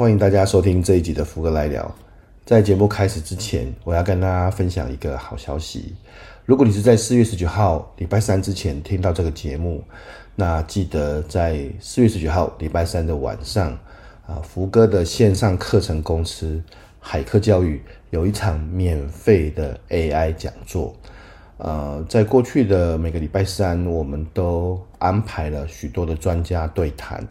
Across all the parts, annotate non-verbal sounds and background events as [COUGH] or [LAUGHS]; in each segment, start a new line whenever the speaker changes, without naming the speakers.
欢迎大家收听这一集的福哥来聊。在节目开始之前，我要跟大家分享一个好消息。如果你是在四月十九号礼拜三之前听到这个节目，那记得在四月十九号礼拜三的晚上，啊，福哥的线上课程公司海科教育有一场免费的 AI 讲座。呃，在过去的每个礼拜三，我们都安排了许多的专家对谈。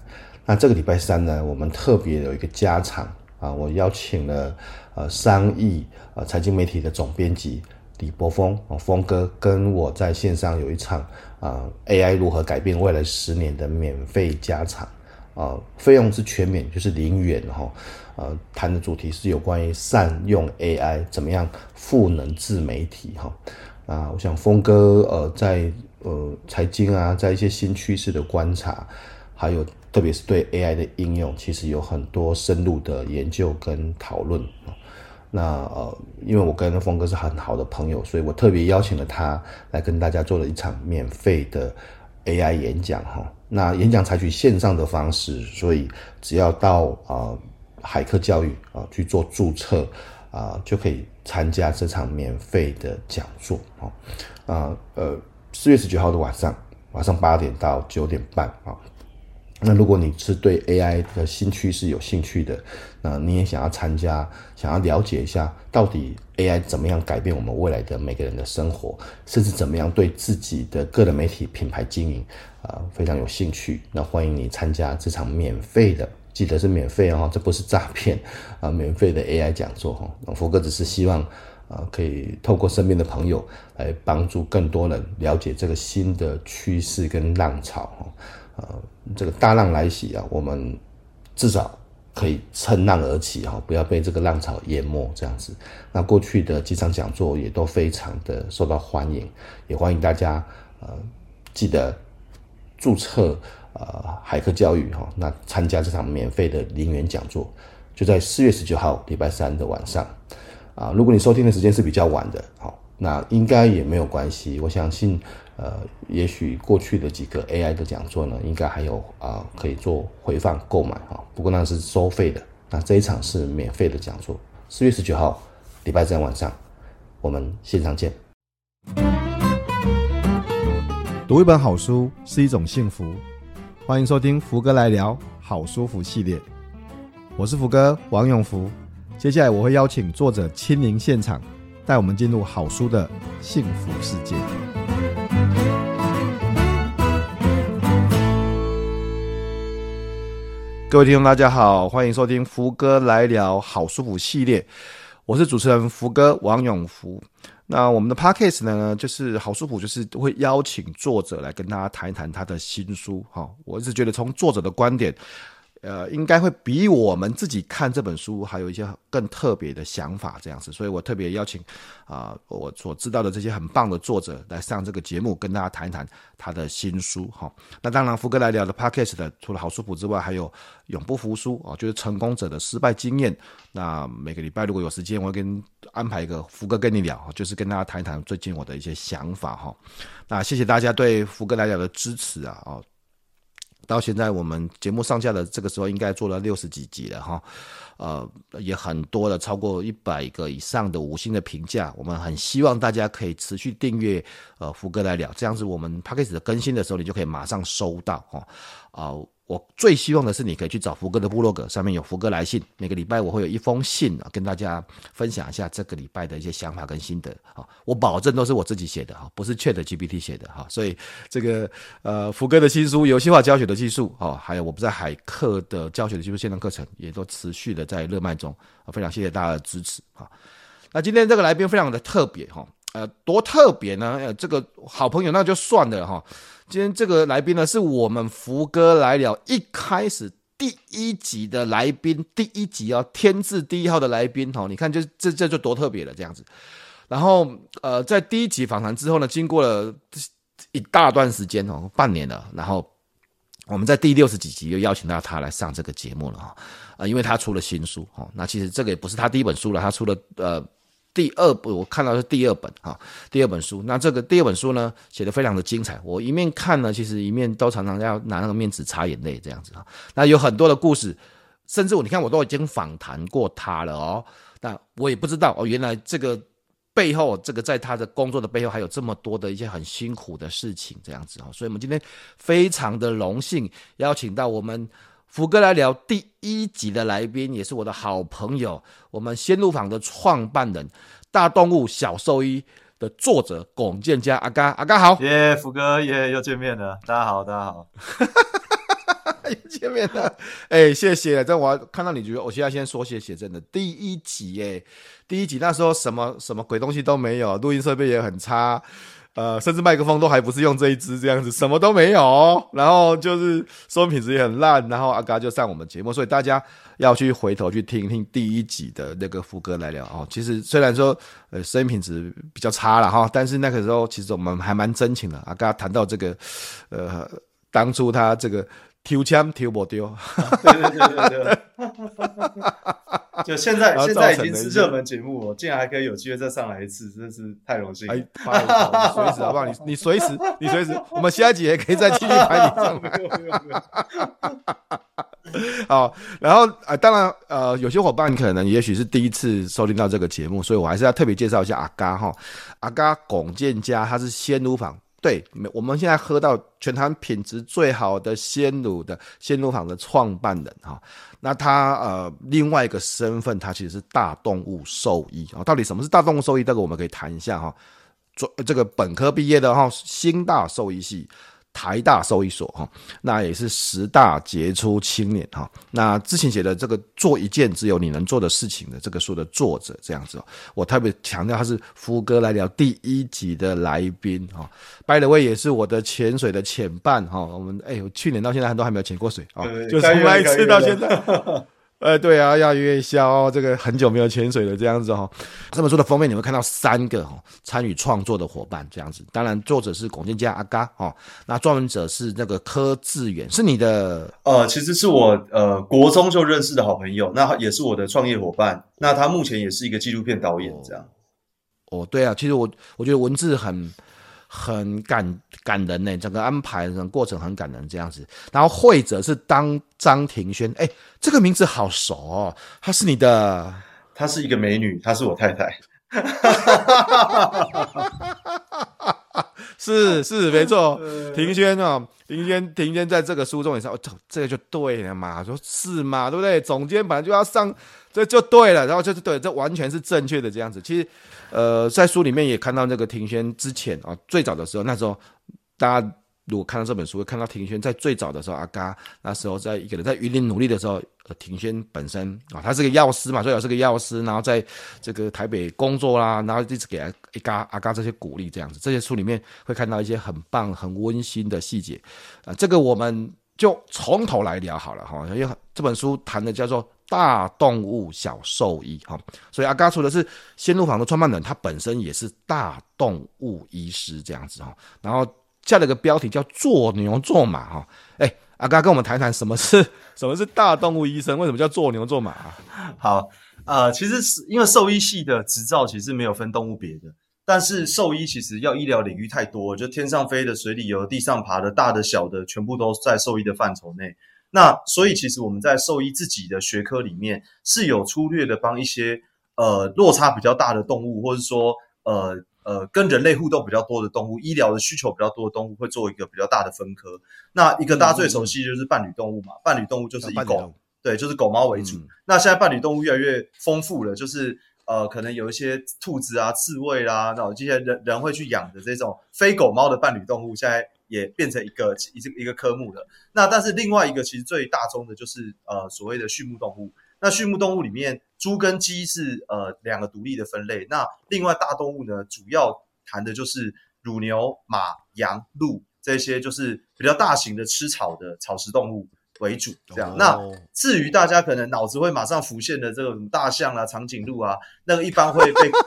那这个礼拜三呢，我们特别有一个加场啊，我邀请了呃商议呃财经媒体的总编辑李博峰啊，锋哥跟我在线上有一场啊 AI 如何改变未来十年的免费加场啊，费用是全免，就是零元哈。呃，谈的主题是有关于善用 AI 怎么样赋能自媒体哈。啊，我想峰哥呃在呃财经啊，在一些新趋势的观察，还有。特别是对 AI 的应用，其实有很多深入的研究跟讨论。那呃，因为我跟峰哥是很好的朋友，所以我特别邀请了他来跟大家做了一场免费的 AI 演讲哈。那演讲采取线上的方式，所以只要到啊、呃、海客教育啊、去做注册啊、就可以参加这场免费的讲座啊。啊呃，四月十九号的晚上，晚上八点到九点半啊。那如果你是对 AI 的新趋势有兴趣的，那你也想要参加，想要了解一下到底 AI 怎么样改变我们未来的每个人的生活，甚至怎么样对自己的个人媒体品牌经营啊、非常有兴趣，那欢迎你参加这场免费的，记得是免费哦，这不是诈骗啊，免费的 AI 讲座哈。福哥只是希望啊、可以透过身边的朋友来帮助更多人了解这个新的趋势跟浪潮呃，这个大浪来袭啊，我们至少可以趁浪而起哈，不要被这个浪潮淹没这样子。那过去的几场讲座也都非常的受到欢迎，也欢迎大家呃记得注册呃海客教育哈，那参加这场免费的零元讲座，就在四月十九号礼拜三的晚上啊。如果你收听的时间是比较晚的，好，那应该也没有关系，我相信。呃，也许过去的几个 AI 的讲座呢，应该还有啊、可以做回放购买哈。不过那是收费的，那这一场是免费的讲座。四月十九号，礼拜三晚上，我们线上见。
读一本好书是一种幸福，欢迎收听福哥来聊好书福系列。我是福哥王永福，接下来我会邀请作者亲临现场，带我们进入好书的幸福世界。各位听众，大家好，欢迎收听福哥来聊好书福系列，我是主持人福哥王永福。那我们的 podcast 呢，就是好书福，就是会邀请作者来跟大家谈一谈他的新书。哈，我一直觉得从作者的观点。呃，应该会比我们自己看这本书还有一些更特别的想法这样子，所以我特别邀请啊、我所知道的这些很棒的作者来上这个节目，跟大家谈一谈他的新书哈。那当然，福哥来聊的 Podcast 的，除了好书福之外，还有永不服输啊，就是成功者的失败经验。那每个礼拜如果有时间，我会跟安排一个福哥跟你聊，就是跟大家谈一谈最近我的一些想法哈。那谢谢大家对福哥来聊的支持啊啊。到现在，我们节目上架的这个时候，应该做了六十几集了哈，呃，也很多的，超过一百个以上的五星的评价。我们很希望大家可以持续订阅，呃，福哥来聊，这样子我们 Podcast 更新的时候，你就可以马上收到哈，啊。呃我最希望的是，你可以去找福哥的部落格，上面有福哥来信。每个礼拜我会有一封信啊，跟大家分享一下这个礼拜的一些想法跟心得啊。我保证都是我自己写的哈，不是 ChatGPT 写的哈。所以这个呃，福哥的新书《游戏化教学的技术》啊，还有我们在海客的教学的技术线上课程，也都持续的在热卖中啊。非常谢谢大家的支持啊。那今天这个来宾非常的特别哈，呃，多特别呢？呃，这个好朋友那就算了哈。今天这个来宾呢，是我们福哥来了一开始第一集的来宾，第一集哦，天字第一号的来宾哦，你看就这这就多特别了这样子。然后呃，在第一集访谈之后呢，经过了一大段时间哦，半年了，然后我们在第六十几集又邀请到他来上这个节目了哈，呃，因为他出了新书哦，那其实这个也不是他第一本书了，他出了呃。第二本我看到是第二本哈，第二本书。那这个第二本书呢，写得非常的精彩。我一面看呢，其实一面都常常要拿那个面纸擦眼泪这样子哈。那有很多的故事，甚至我你看我都已经访谈过他了哦，那我也不知道哦，原来这个背后，这个在他的工作的背后还有这么多的一些很辛苦的事情，这样子哦，所以我们今天非常的荣幸邀请到我们福哥来聊第一集的来宾，也是我的好朋友，我们鲜乳坊的创办人，大动物小兽医的作者龚建嘉阿嘎阿嘎好，
耶，福哥耶，又见面了，大家好，大家好，[LAUGHS]
又见面了，哎，谢谢，这我看到你觉得，我现在先说谢谢，真的。第一集哎，第一集那时候什么什么鬼东西都没有，录音设备也很差。呃，甚至麦克风都还不是用这一支这样子，什么都没有，然后就是收音品质也很烂，然后阿嘎就上我们节目，所以大家要去回头去听听第一集的那个副歌来聊哦。其实虽然说呃声音品质比较差了哈，但是那个时候其实我们还蛮真情的。阿嘎谈到这个，呃，当初他这个丢枪丢不丢，[LAUGHS]
对对对对对。就现在，现在已经是热门节目了，竟然还可以有机会再上来一次，真是太荣幸了。[LAUGHS]
哎，随时好不好？你你随时，[LAUGHS] 你随时，我们下一集也可以再继续拍你上来。好，然后呃，当然呃，有些伙伴可能也许是第一次收听到这个节目，所以我还是要特别介绍一下阿嘎哈，阿嘎龚建家，他是鲜乳坊。对，我们现在喝到全台品质最好的鲜乳的鲜乳坊的创办人哈，那他呃另外一个身份，他其实是大动物兽医啊。到底什么是大动物兽医？这个我们可以谈一下哈。做这个本科毕业的哈，新大兽医系。台大兽医所哈，那也是十大杰出青年哈。那之前写的这个做一件只有你能做的事情的这个书的作者这样子，我特别强调他是福哥来聊第一集的来宾哈。By the way，也是我的潜水的潜伴哈。我们哎，我去年到现在都还没有潜过水啊，就从来一次到现在。呃，对啊，要约一下哦。这个很久没有潜水了，这样子哈、哦。这本书的封面你会看到三个哈、哦、参与创作的伙伴，这样子。当然，作者是龚建嘉阿嘎哦。那撰文者是那个柯志远，是你的
呃，其实是我呃国中就认识的好朋友，那也是我的创业伙伴。那他目前也是一个纪录片导演，这样。
哦，对啊，其实我我觉得文字很。很感感人呢，整个安排的过程很感人，这样子。然后会者是当张庭轩，哎，这个名字好熟哦，她是你的，
她是一个美女，她是我太太，[LAUGHS] [LAUGHS]
是是没错，[LAUGHS] 庭轩啊，庭轩庭轩在这个书中也是，哦，这个就对了嘛，说是嘛，对不对？总监本来就要上。这就对了，然后就是对，这完全是正确的这样子。其实，呃，在书里面也看到那个庭轩之前啊，最早的时候，那时候大家如果看到这本书，会看到庭轩在最早的时候，阿嘎那时候在一个人在云林努力的时候，庭轩本身啊，他是个药师嘛，最早是个药师，然后在这个台北工作啦，然后一直给他阿嘎阿嘎这些鼓励这样子。这些书里面会看到一些很棒、很温馨的细节啊，这个我们就从头来聊好了哈，因为这本书谈的叫做。大动物小兽医哈，所以阿嘎除了是鲜乳坊的创办人，他本身也是大动物医师这样子哈。然后下了个标题叫做牛做马哈。哎，阿嘎跟我们谈谈什么是 [LAUGHS] 什么是大动物医生？为什么叫做牛做马啊？
好，呃，其实是因为兽医系的执照其实没有分动物别的，但是兽医其实要医疗领域太多，就天上飞的、水里游、地上爬的、大的、小的，全部都在兽医的范畴内。那所以其实我们在兽医自己的学科里面是有粗略的帮一些呃落差比较大的动物，或者说呃呃跟人类互动比较多的动物，医疗的需求比较多的动物，会做一个比较大的分科。那一个大家最熟悉就是伴侣动物嘛，伴侣动物就是以狗，对，就是狗猫为主。嗯、那现在伴侣动物越来越丰富了，就是呃可能有一些兔子啊、刺猬啦，那这些人人会去养的这种非狗猫的伴侣动物，现在。也变成一个一个一个科目了。那但是另外一个其实最大宗的就是呃所谓的畜牧动物。那畜牧动物里面，猪跟鸡是呃两个独立的分类。那另外大动物呢，主要谈的就是乳牛、马、羊、鹿这些，就是比较大型的吃草的草食动物为主。这样。那至于大家可能脑子会马上浮现的这个大象啊、长颈鹿啊，那个一般会被。[LAUGHS]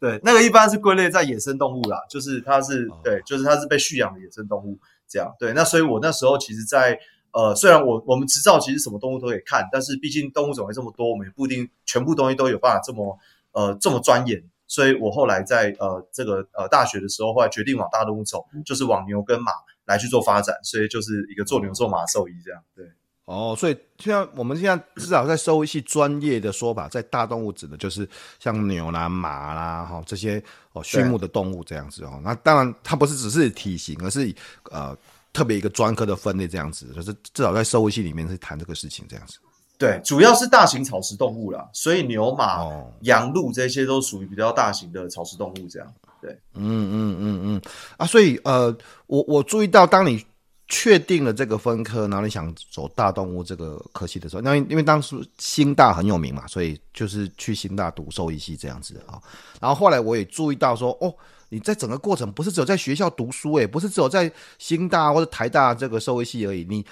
对，那个一般是归类在野生动物啦，就是它是对，就是它是被驯养的野生动物这样。对，那所以我那时候其实在，在呃，虽然我我们执照其实什么动物都可以看，但是毕竟动物种类这么多，我们也不一定全部东西都有办法这么呃这么钻研。所以我后来在呃这个呃大学的时候，后来决定往大动物走，就是往牛跟马来去做发展，所以就是一个做牛做马兽医这样。对。
哦，所以现在我们现在至少在兽医系专业的说法，在大动物指的就是像牛啦、马啦，哈这些哦畜牧的动物这样子哦。那当然它不是只是体型，而是呃特别一个专科的分类这样子，就是至少在兽医系里面是谈这个事情这样子。
对，主要是大型草食动物啦，所以牛、马、哦、羊、鹿这些都属于比较大型的草食动物这样。对，
嗯嗯嗯嗯啊，所以呃，我我注意到当你。确定了这个分科，然后你想走大动物这个科系的时候，那因为当时新大很有名嘛，所以就是去新大读兽医系这样子啊。然后后来我也注意到说，哦，你在整个过程不是只有在学校读书，诶，不是只有在新大或者台大这个社会系而已，你。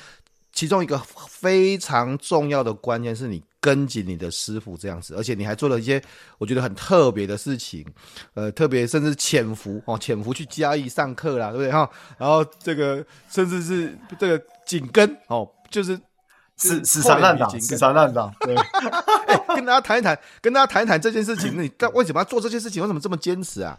其中一个非常重要的关键是你跟紧你的师傅这样子，而且你还做了一些我觉得很特别的事情，呃，特别甚至潜伏哦，潜伏去嘉义上课啦，对不对哈？然后这个甚至是这个紧跟哦，就是
死死缠烂打，死缠烂打。对，[LAUGHS]
哎，跟大家谈一谈，跟大家谈一谈这件事情，你干为什么要做这件事情？为什么这么坚持啊？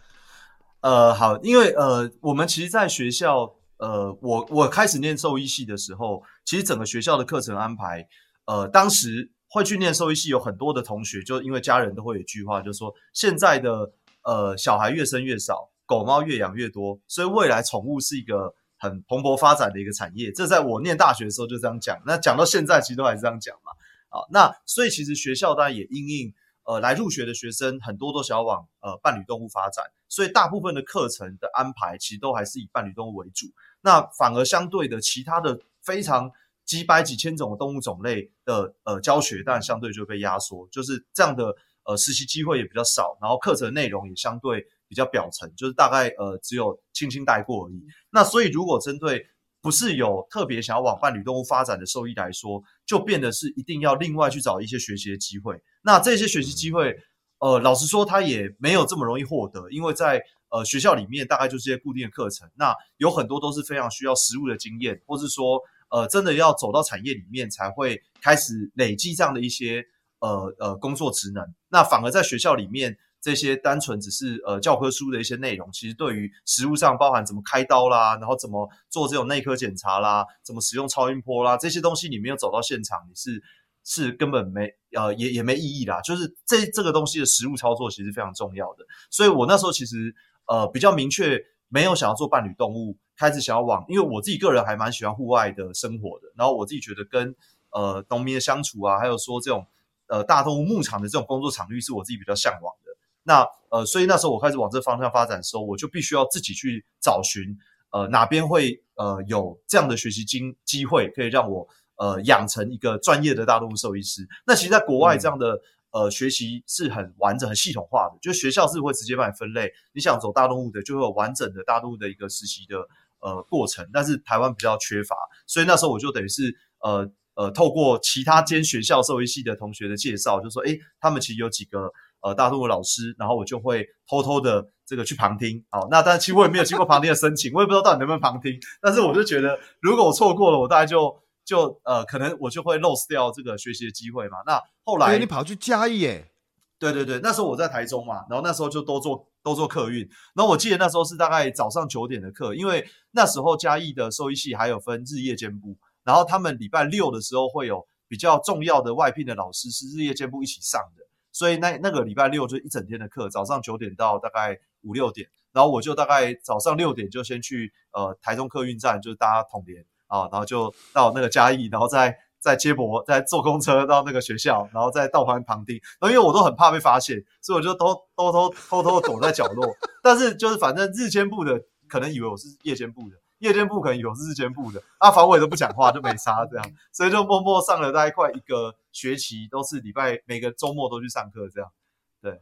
呃，好，因为呃，我们其实在学校。呃，我我开始念兽医系的时候，其实整个学校的课程安排，呃，当时会去念兽医系有很多的同学，就因为家人都会有一句话，就是说现在的呃小孩越生越少，狗猫越养越多，所以未来宠物是一个很蓬勃发展的一个产业。这在我念大学的时候就这样讲，那讲到现在其实都还是这样讲嘛。啊，那所以其实学校当然也因应。呃，来入学的学生很多都想要往呃伴侣动物发展，所以大部分的课程的安排其实都还是以伴侣动物为主。那反而相对的，其他的非常几百几千种的动物种类的呃教学，当然相对就被压缩，就是这样的呃实习机会也比较少，然后课程内容也相对比较表层，就是大概呃只有轻轻带过而已。那所以如果针对不是有特别想要往伴侣动物发展的兽医来说，就变得是一定要另外去找一些学习的机会。那这些学习机会，呃，老实说，他也没有这么容易获得，因为在呃学校里面大概就是一些固定的课程，那有很多都是非常需要实务的经验，或是说呃真的要走到产业里面才会开始累积这样的一些呃呃工作职能。那反而在学校里面。这些单纯只是呃教科书的一些内容，其实对于实物上包含怎么开刀啦，然后怎么做这种内科检查啦，怎么使用超音波啦，这些东西你没有走到现场，你是是根本没呃也也没意义啦。就是这这个东西的实物操作其实非常重要的，所以我那时候其实呃比较明确没有想要做伴侣动物，开始想要往，因为我自己个人还蛮喜欢户外的生活的，然后我自己觉得跟呃农民的相处啊，还有说这种呃大动物牧场的这种工作场域是我自己比较向往的。那呃，所以那时候我开始往这方向发展的时候，我就必须要自己去找寻，呃，哪边会呃有这样的学习经机会，可以让我呃养成一个专业的大动物兽医师。那其实，在国外这样的、嗯、呃学习是很完整、很系统化的，就学校是会直接帮你分类，你想走大动物的，就会有完整的大动物的一个实习的呃过程。但是台湾比较缺乏，所以那时候我就等于是呃呃透过其他间学校兽医系的同学的介绍，就说，诶，他们其实有几个。呃，大陆的老师，然后我就会偷偷的这个去旁听。好，那但其实我也没有经过旁听的申请，我也不知道到底能不能旁听。但是我就觉得，如果我错过了，我大概就就呃，可能我就会 lose 掉这个学习的机会嘛。那后来，
你跑去嘉义耶？
对对对，那时候我在台中嘛，然后那时候就都做都做客运。然后我记得那时候是大概早上九点的课，因为那时候嘉义的兽医系还有分日夜兼部，然后他们礼拜六的时候会有比较重要的外聘的老师是日夜兼部一起上的。所以那那个礼拜六就一整天的课，早上九点到大概五六点，然后我就大概早上六点就先去呃台中客运站，就是搭统联啊，然后就到那个嘉义，然后再再接驳，再坐公车到那个学校，然后再到旁旁听。然后因为我都很怕被发现，所以我就偷偷偷偷偷躲在角落。[LAUGHS] 但是就是反正日间部的可能以为我是夜间部的。夜间部可能有日间部的，啊，防卫都不讲话就没差这样，[LAUGHS] 所以就默默上了大概快一个学期，都是礼拜每个周末都去上课这样。对，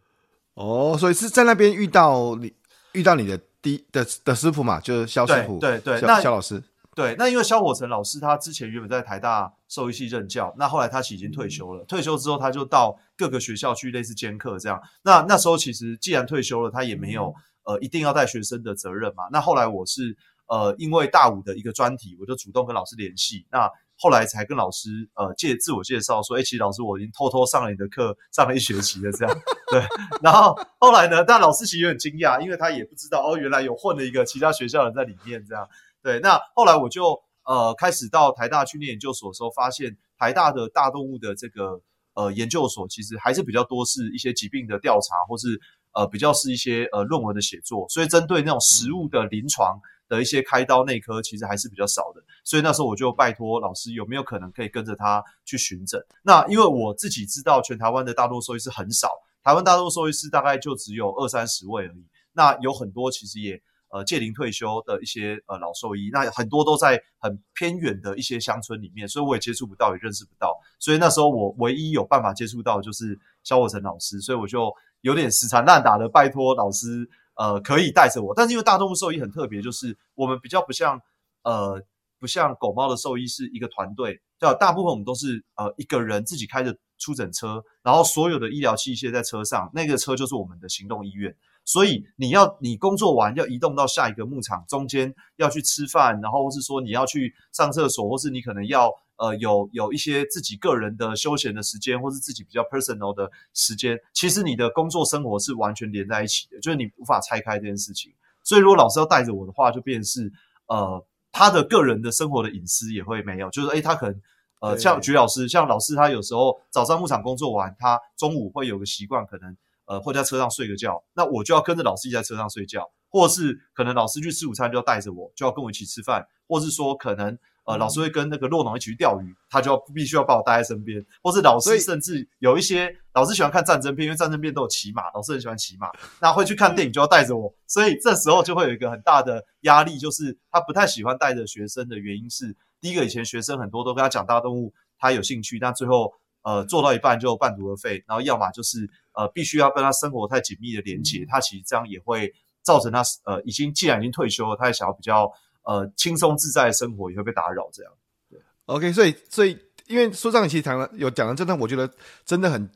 哦，所以是在那边遇到你遇到你的第的的师傅嘛，就是肖师傅，
对对，
萧
那
肖老师，
对，那因为肖火成老师他之前原本在台大兽医系任教，那后来他其实已经退休了，退休之后他就到各个学校去类似兼课这样。那那时候其实既然退休了，他也没有呃一定要带学生的责任嘛。那后来我是。呃，因为大五的一个专题，我就主动跟老师联系。那后来才跟老师呃介自我介绍说，哎，其实老师我已经偷偷上了你的课，上了一学期了这样。对，然后后来呢，但老师其实有点惊讶，因为他也不知道哦，原来有混了一个其他学校的人在里面这样。对，那后来我就呃开始到台大去念研究所的时候，发现台大的大动物的这个呃研究所，其实还是比较多是一些疾病的调查，或是呃比较是一些呃论文的写作，所以针对那种实物的临床的一些开刀内科，其实还是比较少的。所以那时候我就拜托老师，有没有可能可以跟着他去巡诊？那因为我自己知道，全台湾的大动物兽医师很少，台湾大动物兽医师大概就只有二三十位而已。那有很多其实也。呃，届龄退休的一些呃老兽医，那很多都在很偏远的一些乡村里面，所以我也接触不到，也认识不到。所以那时候我唯一有办法接触到的就是萧火成老师，所以我就有点死缠烂打的拜托老师，呃，可以带着我。但是因为大动物兽医很特别，就是我们比较不像呃不像狗猫的兽医是一个团队，对吧？大部分我们都是呃一个人自己开着出诊车，然后所有的医疗器械在车上，那个车就是我们的行动医院。所以你要你工作完要移动到下一个牧场，中间要去吃饭，然后或是说你要去上厕所，或是你可能要呃有有一些自己个人的休闲的时间，或是自己比较 personal 的时间，其实你的工作生活是完全连在一起的，就是你无法拆开这件事情。所以如果老师要带着我的话，就变成是呃他的个人的生活的隐私也会没有，就是诶他可能呃像菊老师，像老师他有时候早上牧场工作完，他中午会有个习惯可能。呃，或在车上睡个觉，那我就要跟着老师一起在车上睡觉，或是可能老师去吃午餐就要带着我，就要跟我一起吃饭，或是说可能呃老师会跟那个洛农一起去钓鱼，他就要必须要把我带在身边，或是老师甚至有一些老师喜欢看战争片，因为战争片都有骑马，老师很喜欢骑马，[LAUGHS] 那会去看电影就要带着我，所以这时候就会有一个很大的压力，就是他不太喜欢带着学生的原因是，第一个以前学生很多都跟他讲大动物，他有兴趣，但最后。呃，做到一半就半途而废，然后要么就是呃，必须要跟他生活太紧密的连接，他其实这样也会造成他呃，已经既然已经退休了，他也想要比较呃轻松自在的生活也会被打扰这样。对
，OK，所以所以因为书上其实谈了有讲了这段我觉得真的很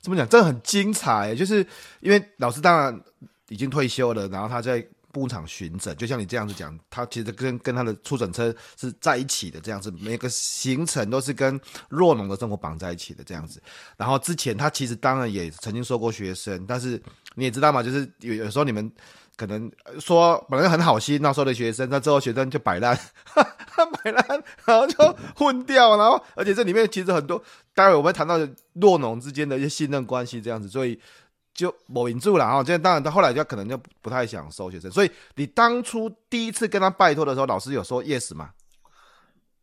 怎么讲，真的很精彩，就是因为老师当然已经退休了，然后他在。牧场巡诊，就像你这样子讲，他其实跟跟他的出诊车是在一起的，这样子，每个行程都是跟弱农的生活绑在一起的这样子。然后之前他其实当然也曾经收过学生，但是你也知道嘛，就是有有时候你们可能说本来很好心，那时候的学生，那之后学生就摆烂，摆烂，然后就混掉，然后而且这里面其实很多，待会我们谈到弱农之间的一些信任关系这样子，所以。就某稳住了啊！这当然，他后来就可能就不太想收学生。所以你当初第一次跟他拜托的时候，老师有说 yes 吗？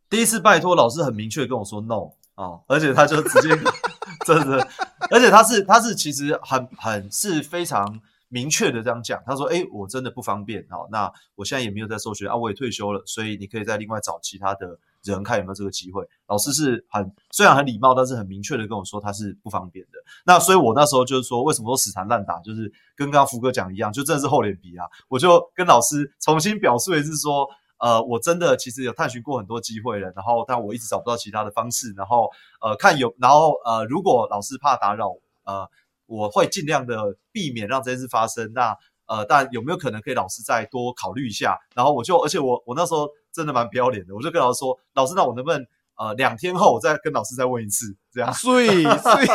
第一次拜托，老师很明确跟我说 no 啊，而且他就直接 [LAUGHS] 真的，而且他是他是其实很很是非常明确的这样讲。他说：“诶，我真的不方便啊，那我现在也没有在收学啊，我也退休了，所以你可以再另外找其他的。”人看有没有这个机会，老师是很虽然很礼貌，但是很明确的跟我说他是不方便的。那所以我那时候就是说，为什么说死缠烂打，就是跟刚刚福哥讲一样，就真的是厚脸皮啊。我就跟老师重新表述一次说，呃，我真的其实有探寻过很多机会了，然后但我一直找不到其他的方式，然后呃看有，然后呃如果老师怕打扰，呃我会尽量的避免让这件事发生。那呃但有没有可能可以老师再多考虑一下？然后我就而且我我那时候。真的蛮不要脸的，我就跟老师说：“老师，那我能不能呃两天后我再跟老师再问一次？”这样。所以，[LAUGHS] 所以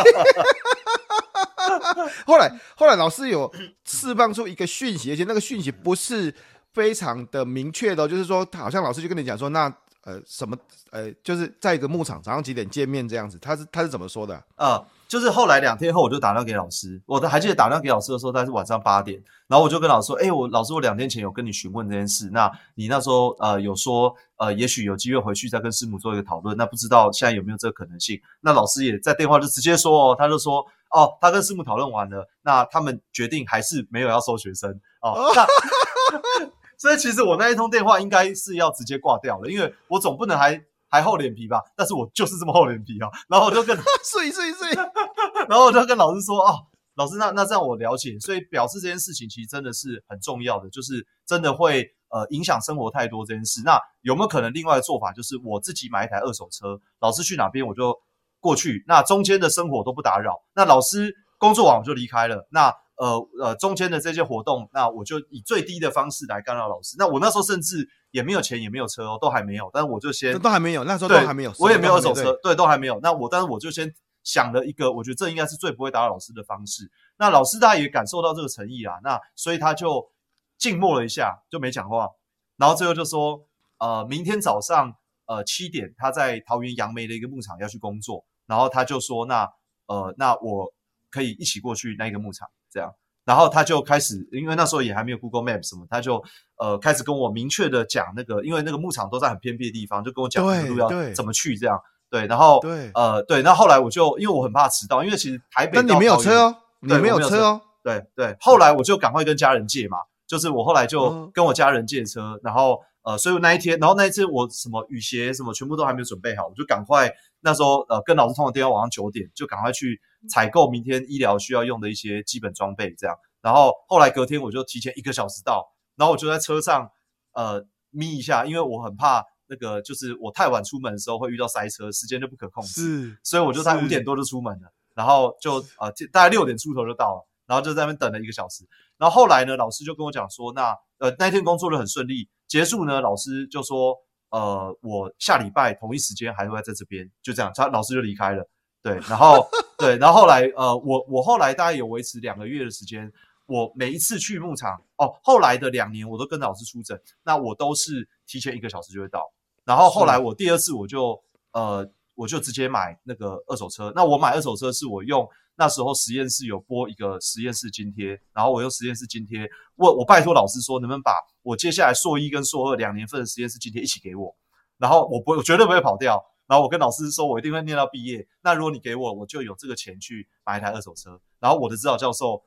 后来后来老师有释放出一个讯息，而且那个讯息不是非常的明确的哦，就是说，好像老师就跟你讲说，那呃什么呃，就是在一个牧场早上几点见面这样子。他是他是怎么说的啊？
呃就是后来两天后，我就打电话给老师。我还记得打电话给老师的时候，大概是晚上八点。然后我就跟老师说：“哎，我老师，我两天前有跟你询问这件事。那你那时候呃有说呃，也许有机会回去再跟师母做一个讨论。那不知道现在有没有这个可能性？”那老师也在电话就直接说哦，他就说：“哦，他跟师母讨论完了，那他们决定还是没有要收学生哦。那 [LAUGHS] ” [LAUGHS] 所以其实我那一通电话应该是要直接挂掉了，因为我总不能还。还厚脸皮吧，但是我就是这么厚脸皮啊。[LAUGHS] 然后我就跟
睡 [LAUGHS] 睡睡，[LAUGHS]
然后我就跟老师说啊，老师，那那这样我了解，所以表示这件事情其实真的是很重要的，就是真的会呃影响生活太多这件事。那有没有可能另外的做法，就是我自己买一台二手车，老师去哪边我就过去，那中间的生活都不打扰。那老师工作完我就离开了，那呃呃中间的这些活动，那我就以最低的方式来干扰老师。那我那时候甚至。也没有钱，也没有车哦，都还没有。但是我就先
都还没有，那时候都还没有，
我也没有二手车，对，都还没有。那我，但是我就先想了一个，我觉得这应该是最不会打扰老师的方式。那老师他也感受到这个诚意啊，那所以他就静默了一下，就没讲话。然后最后就说，呃，明天早上呃七点他在桃园杨梅的一个牧场要去工作，然后他就说那呃那我可以一起过去那个牧场这样，然后他就开始，因为那时候也还没有 Google Map 什么，他就呃开始跟我明确的讲那个，因为那个牧场都在很偏僻的地方，就跟我讲路要怎么去这样。对，然后
对，
呃，对，那后来我就因为我很怕迟到，因为其实台北，
但你没有车哦，你没有车哦，
对对。后来我就赶快跟家人借嘛，就是我后来就跟我家人借车，然后呃，所以那一天，然后那一次我什么雨鞋什么全部都还没有准备好，我就赶快那时候呃跟老师通了电话，晚上九点就赶快去采购明天医疗需要用的一些基本装备，这样。然后后来隔天我就提前一个小时到，然后我就在车上呃眯一下，因为我很怕。那个就是我太晚出门的时候会遇到塞车，时间就不可控制，
是，
所以我就在五点多就出门了，然后就呃大概六点出头就到了，然后就在那边等了一个小时，然后后来呢，老师就跟我讲说，那呃那天工作的很顺利，结束呢，老师就说，呃我下礼拜同一时间还会在这边，就这样，他老师就离开了，对，然后对，然后后来呃我我后来大概有维持两个月的时间。我每一次去牧场哦，后来的两年我都跟老师出诊，那我都是提前一个小时就会到。然后后来我第二次我就呃我就直接买那个二手车。那我买二手车是我用那时候实验室有拨一个实验室津贴，然后我用实验室津贴，我我拜托老师说能不能把我接下来硕一跟硕二两年份的实验室津贴一起给我，然后我不我绝对不会跑掉。然后我跟老师说我一定会念到毕业。那如果你给我，我就有这个钱去买一台二手车。然后我的指导教授。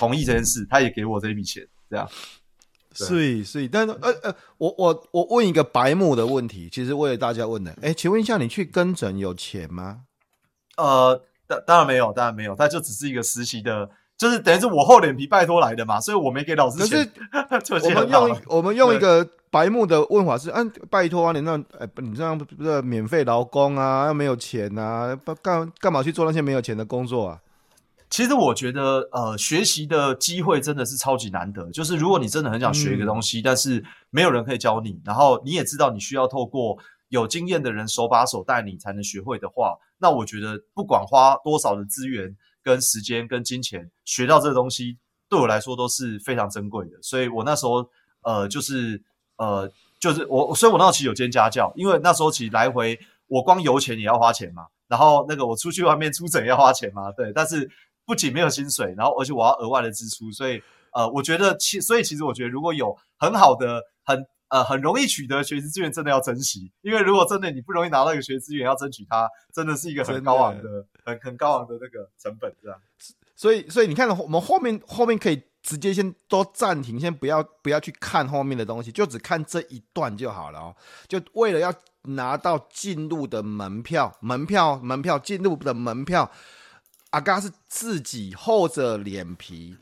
同意这件事，他也给我这一笔钱，这样。
所以，所以，但是，呃呃，我我我问一个白目的问题，其实为了大家问的，哎，请问一下，你去跟诊有钱吗？
呃，当当然没有，当然没有，他就只是一个实习的，就是等于是我厚脸皮拜托来的嘛，所以我没给老师钱。
可是 [LAUGHS] 我们用我们用一个白目的问法是，嗯、啊，拜托啊，你那，哎，你这样不是免费劳工啊，又没有钱啊，不干干嘛去做那些没有钱的工作啊？
其实我觉得，呃，学习的机会真的是超级难得。就是如果你真的很想学一个东西，嗯、但是没有人可以教你，然后你也知道你需要透过有经验的人手把手带你才能学会的话，那我觉得不管花多少的资源、跟时间、跟金钱，学到这个东西，对我来说都是非常珍贵的。所以我那时候，呃，就是，呃，就是我，所以我那时候其实有兼家教，因为那时候其实来回我光油钱也要花钱嘛，然后那个我出去外面出诊也要花钱嘛，对，但是。不仅没有薪水，然后而且我要额外的支出，所以呃，我觉得其所以其实我觉得如果有很好的、很呃很容易取得学习资源，真的要珍惜，因为如果真的你不容易拿到一个学习资源，要争取它，真的是一个很高昂的、的很很高昂的那个成本，这样。
所以所以你看，我们后面后面可以直接先都暂停，先不要不要去看后面的东西，就只看这一段就好了哦。就为了要拿到进入的门票，门票门票进入的门票。阿嘎是自己厚着脸皮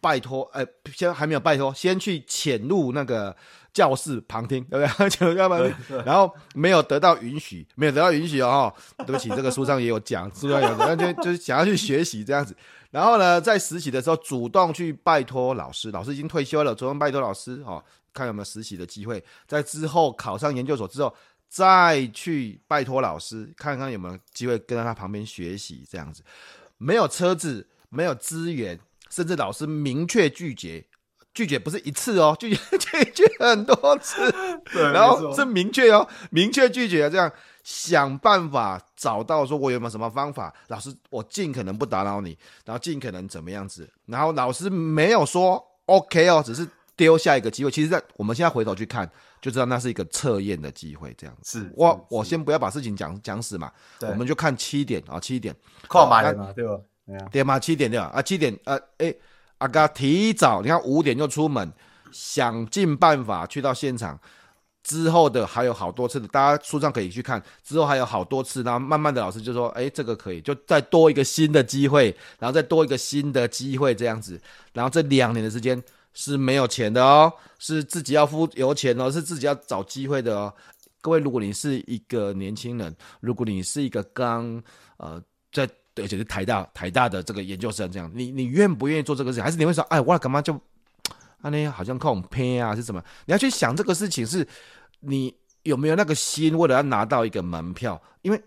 拜托，呃，先还没有拜托，先去潜入那个教室旁听，对不对？潜入教室旁听，然后没有得到允许，没有得到允许哦。对不起，这个书上也有讲，书上有讲，就就是想要去学习这样子。然后呢，在实习的时候，主动去拜托老师，老师已经退休了，主动拜托老师，哦，看有没有实习的机会。在之后考上研究所之后，再去拜托老师，看看有没有机会跟在他旁边学习这样子。没有车子，没有资源，甚至老师明确拒绝，[LAUGHS] 拒绝不是一次哦，拒绝拒 [LAUGHS] 绝很多次，[LAUGHS] 对，然后是明确哦，明确拒绝，这样想办法找到说我有没有什么方法，老师我尽可能不打扰你，然后尽可能怎么样子，然后老师没有说 OK 哦，只是丢下一个机会，其实，在我们现在回头去看，就知道那是一个测验的机会，这样子。是我我先不要把事情讲讲死嘛，我们就看七点啊，七点。
快买嘛，对吧？
对嘛，七点对吧？啊，七点，呃，诶，阿嘎提早，你看五点就出门，想尽办法去到现场。之后的还有好多次的，大家书上可以去看。之后还有好多次，然后慢慢的老师就说，诶，这个可以，就再多一个新的机会，然后再多一个新的机会这样子。然后这两年的时间是没有钱的哦，是自己要付油钱哦，是自己要找机会的哦。各位，如果你是一个年轻人，如果你是一个刚呃在。而且是台大台大的这个研究生这样，你你愿不愿意做这个事情？还是你会说，哎，我干嘛就啊那好像靠我们偏啊，是什么？你要去想这个事情，是你有没有那个心，为了要拿到一个门票？因为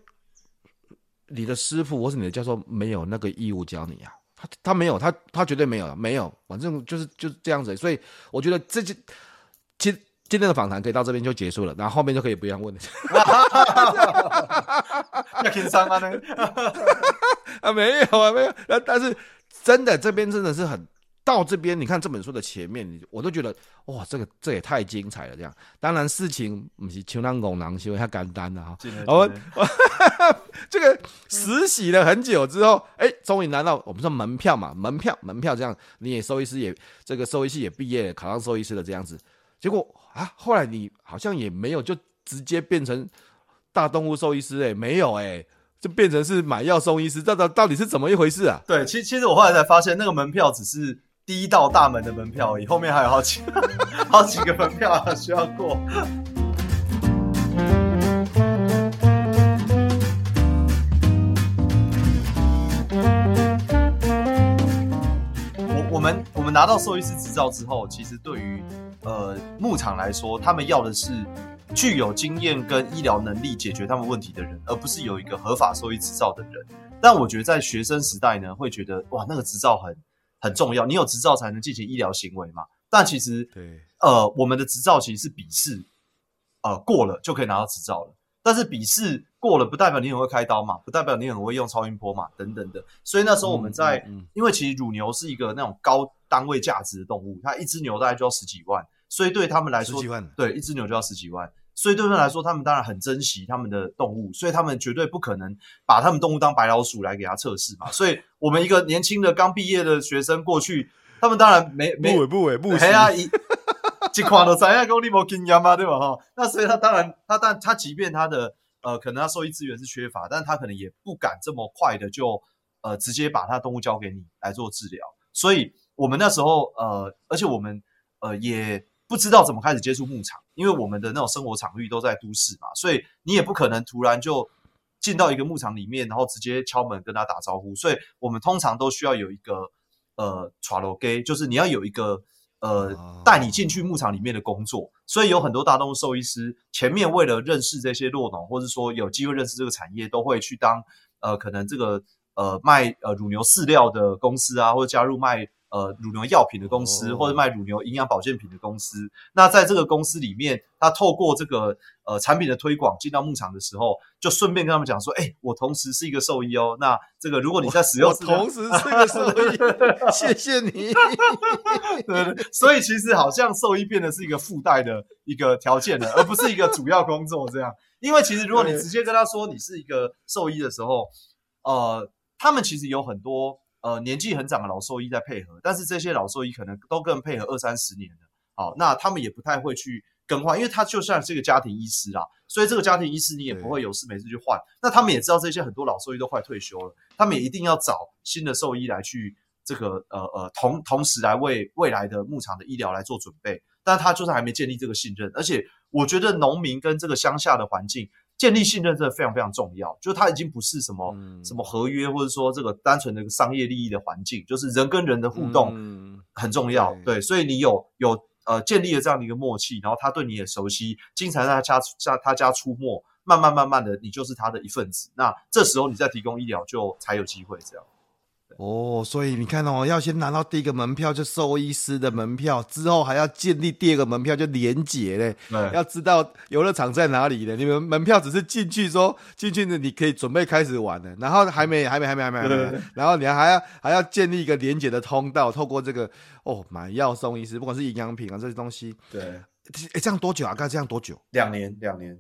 你的师傅或是你的教授没有那个义务教你啊，他他没有，他他绝对没有，没有，反正就是就是这样子。所以我觉得这就其实。今天的访谈可以到这边就结束了，然后后面就可以不用问了。
要轻松吗？呢？[LAUGHS]
啊，没有啊，没有。但是真的这边真的是很。到这边，你看这本书的前面，我都觉得哇，这个这也太精彩了。这样，当然事情不是像咱五人想的那么简单的哈。[LAUGHS] 我这个实习了很久之后，哎，终于拿到我们说门票嘛，门票门票这样，你也兽医师也这个兽医系也毕业了，考上兽医师了这样子。结果啊，后来你好像也没有就直接变成大动物兽医师哎，没有哎。就变成是买药送医师，这到到底是怎么一回事啊？
对，其实其实我后来才发现，那个门票只是。第一道大门的门票而已，后面还有好几 [LAUGHS] 好几个门票需要过。我我们我们拿到兽医师执照之后，其实对于呃牧场来说，他们要的是具有经验跟医疗能力解决他们问题的人，而不是有一个合法兽医执照的人。但我觉得在学生时代呢，会觉得哇，那个执照很。很重要，你有执照才能进行医疗行为嘛？但其实，对，呃，我们的执照其实是笔试，呃，过了就可以拿到执照了。但是笔试过了，不代表你很会开刀嘛，不代表你很会用超音波嘛，等等的。所以那时候我们在，嗯嗯嗯、因为其实乳牛是一个那种高单位价值的动物，它一只牛大概就要十几万，所以对他们来说，十几万，对，一只牛就要十几万。所以对他们来说，他们当然很珍惜他们的动物，所以他们绝对不可能把他们动物当白老鼠来给他测试嘛。所以我们一个年轻的刚毕业的学生过去，他们当然没没
不不不
嘿啊一 [LAUGHS] 一看都知影讲你没经验嘛，对吧？哈，那所以他当然他但他即便他的呃可能他受益资源是缺乏，但他可能也不敢这么快的就呃直接把他动物交给你来做治疗。所以我们那时候呃，而且我们呃也。不知道怎么开始接触牧场，因为我们的那种生活场域都在都市嘛，所以你也不可能突然就进到一个牧场里面，然后直接敲门跟他打招呼。所以我们通常都需要有一个呃 trial gate，就是你要有一个呃带你进去牧场里面的工作。所以有很多大动物兽医师前面为了认识这些骆农，或者说有机会认识这个产业，都会去当呃可能这个呃卖呃乳牛饲料的公司啊，或者加入卖。呃，乳牛药品的公司，oh. 或者卖乳牛营养保健品的公司，那在这个公司里面，他透过这个呃产品的推广进到牧场的时候，就顺便跟他们讲说，哎、欸，我同时是一个兽医哦。那这个如果你在使用，
我同时是一个兽医，[LAUGHS] 谢
谢你。对，所以其实好像兽医变得是一个附带的一个条件了，而不是一个主要工作这样。因为其实如果你直接跟他说你是一个兽医的时候，呃，他们其实有很多。呃，年纪很长的老兽医在配合，但是这些老兽医可能都更配合二三十年了，好，那他们也不太会去更换，因为他就像是一个家庭医师啦，所以这个家庭医师你也不会有事没事去换。那他们也知道这些很多老兽医都快退休了，他们也一定要找新的兽医来去这个呃呃同同时来为未来的牧场的医疗来做准备，但他就是还没建立这个信任，而且我觉得农民跟这个乡下的环境。建立信任真的非常非常重要，就是它已经不是什么、嗯、什么合约，或者说这个单纯的一个商业利益的环境，就是人跟人的互动很重要。嗯、对，所以你有有呃建立了这样的一个默契，然后他对你也熟悉，经常在他家家他家出没，慢慢慢慢的你就是他的一份子。那这时候你再提供医疗就才有机会这样。
哦，所以你看哦，要先拿到第一个门票，就兽医师的门票，之后还要建立第二个门票，就连结嘞。对，要知道游乐场在哪里的。你们门票只是进去说进去呢，你可以准备开始玩的，然后还没还没还没还没还没，然后你还要还要建立一个连结的通道，透过这个哦买药送医师，不管是营养品啊这些东西。
对，
哎，这样多久啊？该这样多久？
两年，两年。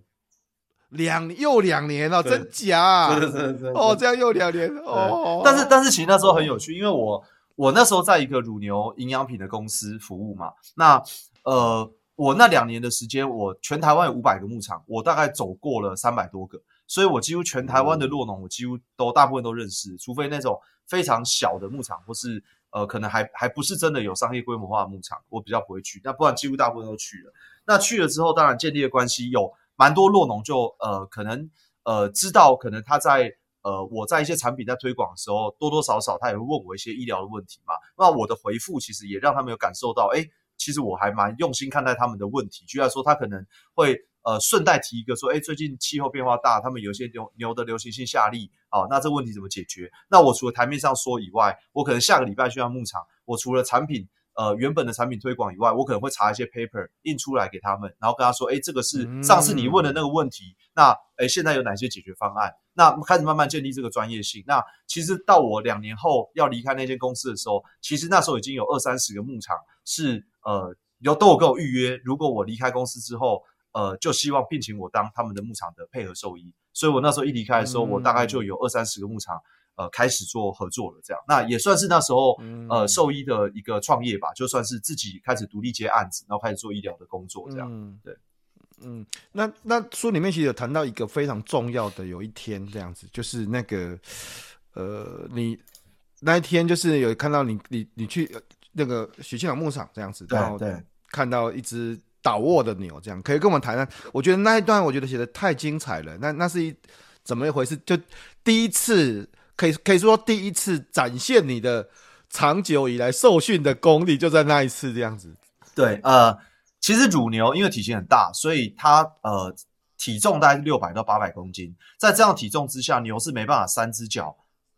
两又两年了，真假啊？是是是哦，这样又两年哦。
但是但是其实那时候很有趣，因为我我那时候在一个乳牛营养品的公司服务嘛。那呃，我那两年的时间，我全台湾有五百个牧场，我大概走过了三百多个，所以我几乎全台湾的落农，我几乎都大部分都认识，除非那种非常小的牧场，或是呃可能还还不是真的有商业规模化的牧场，我比较不会去。那不然几乎大部分都去了。那去了之后，当然建立的关系有。蛮多落农就呃可能呃知道，可能他在呃我在一些产品在推广的时候，多多少少他也会问我一些医疗的问题嘛。那我的回复其实也让他们有感受到，哎，其实我还蛮用心看待他们的问题。举例说，他可能会呃顺带提一个说，哎，最近气候变化大，他们有些牛牛的流行性下痢，好，那这问题怎么解决？那我除了台面上说以外，我可能下个礼拜去到牧场，我除了产品呃原本的产品推广以外，我可能会查一些 paper 印出来给他们，然后跟他说，哎，这个是上次你问的那个问题，嗯、那哎现在有哪些解决方案？那开始慢慢建立这个专业性。那其实到我两年后要离开那间公司的时候，其实那时候已经有二三十个牧场是呃有都有跟我预约，如果我离开公司之后，呃就希望聘请我当他们的牧场的配合兽医。所以我那时候一离开的时候，嗯、我大概就有二三十个牧场。呃，开始做合作了，这样，那也算是那时候、嗯、呃兽医的一个创业吧，就算是自己开始独立接案子，然后开始做医疗的工作，这样。嗯、对，
嗯，那那书里面其实有谈到一个非常重要的，有一天这样子，就是那个呃，你那一天就是有看到你你你去那个许庆朗牧场这样子，然后对，看到一只倒卧的牛，这样可以跟我们谈谈。我觉得那一段我觉得写的太精彩了，那那是一怎么一回事？就第一次。可以可以说第一次展现你的长久以来受训的功力，就在那一次这样子。
对，呃，其实乳牛因为体型很大，所以它呃体重大概是六百到八百公斤，在这样体重之下，牛是没办法三只脚，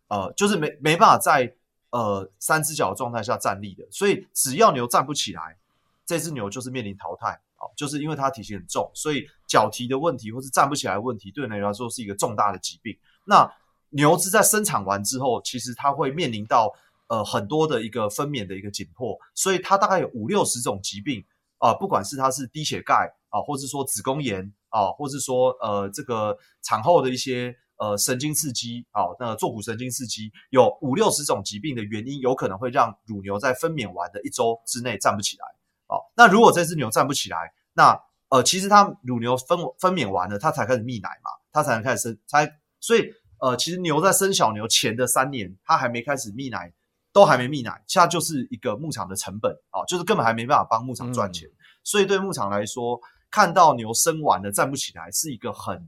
呃，就是没没办法在呃三只脚的状态下站立的。所以只要牛站不起来，这只牛就是面临淘汰啊，就是因为它体型很重，所以脚蹄的问题或是站不起来问题，对牛来说是一个重大的疾病。那牛只在生产完之后，其实它会面临到呃很多的一个分娩的一个紧迫，所以它大概有五六十种疾病啊、呃，不管是它是低血钙啊，或是说子宫炎啊，或是说呃这个产后的一些呃神经刺激啊，那坐骨神经刺激，有五六十种疾病的原因，有可能会让乳牛在分娩完的一周之内站不起来啊。那如果这只牛站不起来，那呃其实它乳牛分分娩完了，它才开始泌奶嘛，它才能开始生，才所以。呃，其实牛在生小牛前的三年，它还没开始泌奶，都还没泌奶，它就是一个牧场的成本啊，就是根本还没办法帮牧场赚钱。嗯、所以对牧场来说，看到牛生完了站不起来，是一个很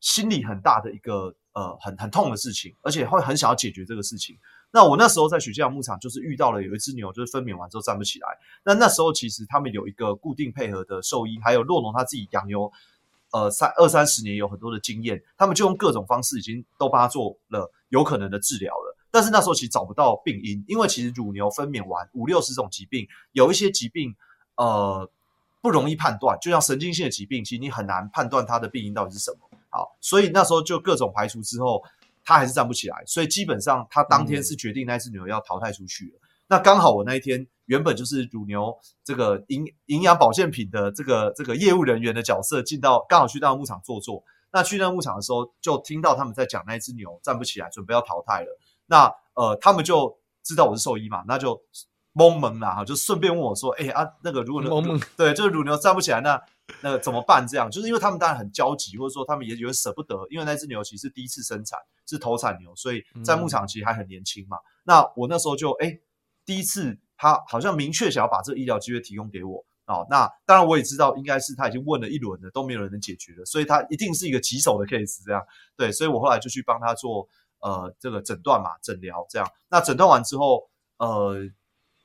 心里很大的一个呃很很痛的事情，而且会很想要解决这个事情。那我那时候在许家牧场，就是遇到了有一只牛，就是分娩完之后站不起来。那那时候其实他们有一个固定配合的兽医，还有洛农他自己养牛。呃，三二三十年有很多的经验，他们就用各种方式已经都帮他做了有可能的治疗了。但是那时候其实找不到病因，因为其实乳牛分娩完五六十种疾病，有一些疾病呃不容易判断，就像神经性的疾病，其实你很难判断它的病因到底是什么。好，所以那时候就各种排除之后，他还是站不起来，所以基本上他当天是决定那只牛要淘汰出去了。嗯、那刚好我那一天。原本就是乳牛这个营营养保健品的这个这个业务人员的角色，进到刚好去到牧场坐坐。那去那牧场的时候，就听到他们在讲那只牛站不起来，准备要淘汰了。那呃，他们就知道我是兽医嘛，那就懵懵啦哈，就顺便问我说：“哎、欸、啊，那个如果懵懵对，就是乳牛站不起来，那那个怎么办？这样就是因为他们当然很焦急，或者说他们也有点舍不得，因为那只牛其实是第一次生产，是头产牛，所以在牧场其实还很年轻嘛。嗯、那我那时候就哎、欸，第一次。他好像明确想要把这个医疗机会提供给我哦，那当然我也知道，应该是他已经问了一轮了，都没有人能解决了，所以他一定是一个棘手的 case 这样。对，所以我后来就去帮他做呃这个诊断嘛，诊疗这样。那诊断完之后，呃，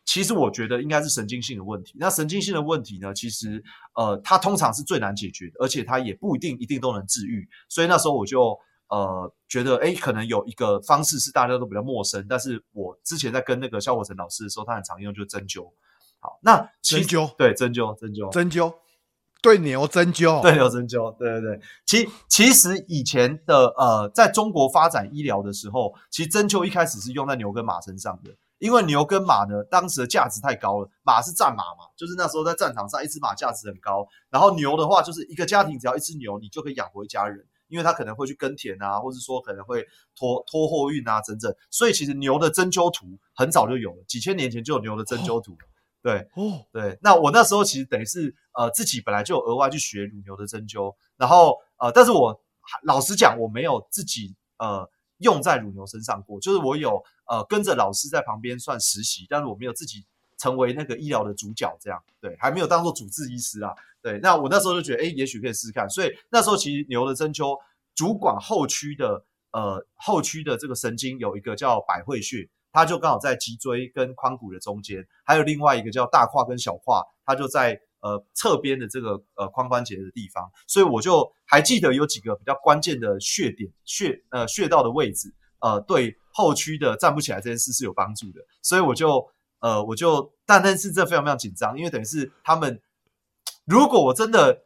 其实我觉得应该是神经性的问题。那神经性的问题呢，其实呃它通常是最难解决的，而且它也不一定一定都能治愈。所以那时候我就。呃，觉得哎可能有一个方式是大家都比较陌生，但是我之前在跟那个肖火成老师的时候，他很常用，就是针灸。好，那
针灸
对针灸，针灸，
针灸对牛针灸，
对牛针灸，对对对。其其实以前的呃，在中国发展医疗的时候，其实针灸一开始是用在牛跟马身上的，因为牛跟马呢，当时的价值太高了。马是战马嘛，就是那时候在战场上，一只马价值很高。然后牛的话，就是一个家庭只要一只牛，你就可以养活一家人。因为他可能会去耕田啊，或者说可能会拖拖货运啊，等等。所以其实牛的针灸图很早就有了，几千年前就有牛的针灸图。哦、对，哦，对。那我那时候其实等于是呃自己本来就有额外去学乳牛的针灸，然后呃，但是我老实讲我没有自己呃用在乳牛身上过，就是我有呃跟着老师在旁边算实习，但是我没有自己成为那个医疗的主角，这样对，还没有当做主治医师啊。对，那我那时候就觉得，哎，也许可以试试看。所以那时候其实牛的针灸主管后区的，呃，后区的这个神经有一个叫百会穴，它就刚好在脊椎跟髋骨的中间，还有另外一个叫大胯跟小胯，它就在呃侧边的这个呃髋关节的地方。所以我就还记得有几个比较关键的穴点穴呃穴道的位置，呃，对后区的站不起来这件事是有帮助的。所以我就呃，我就但但是这非常非常紧张，因为等于是他们，如果我真的。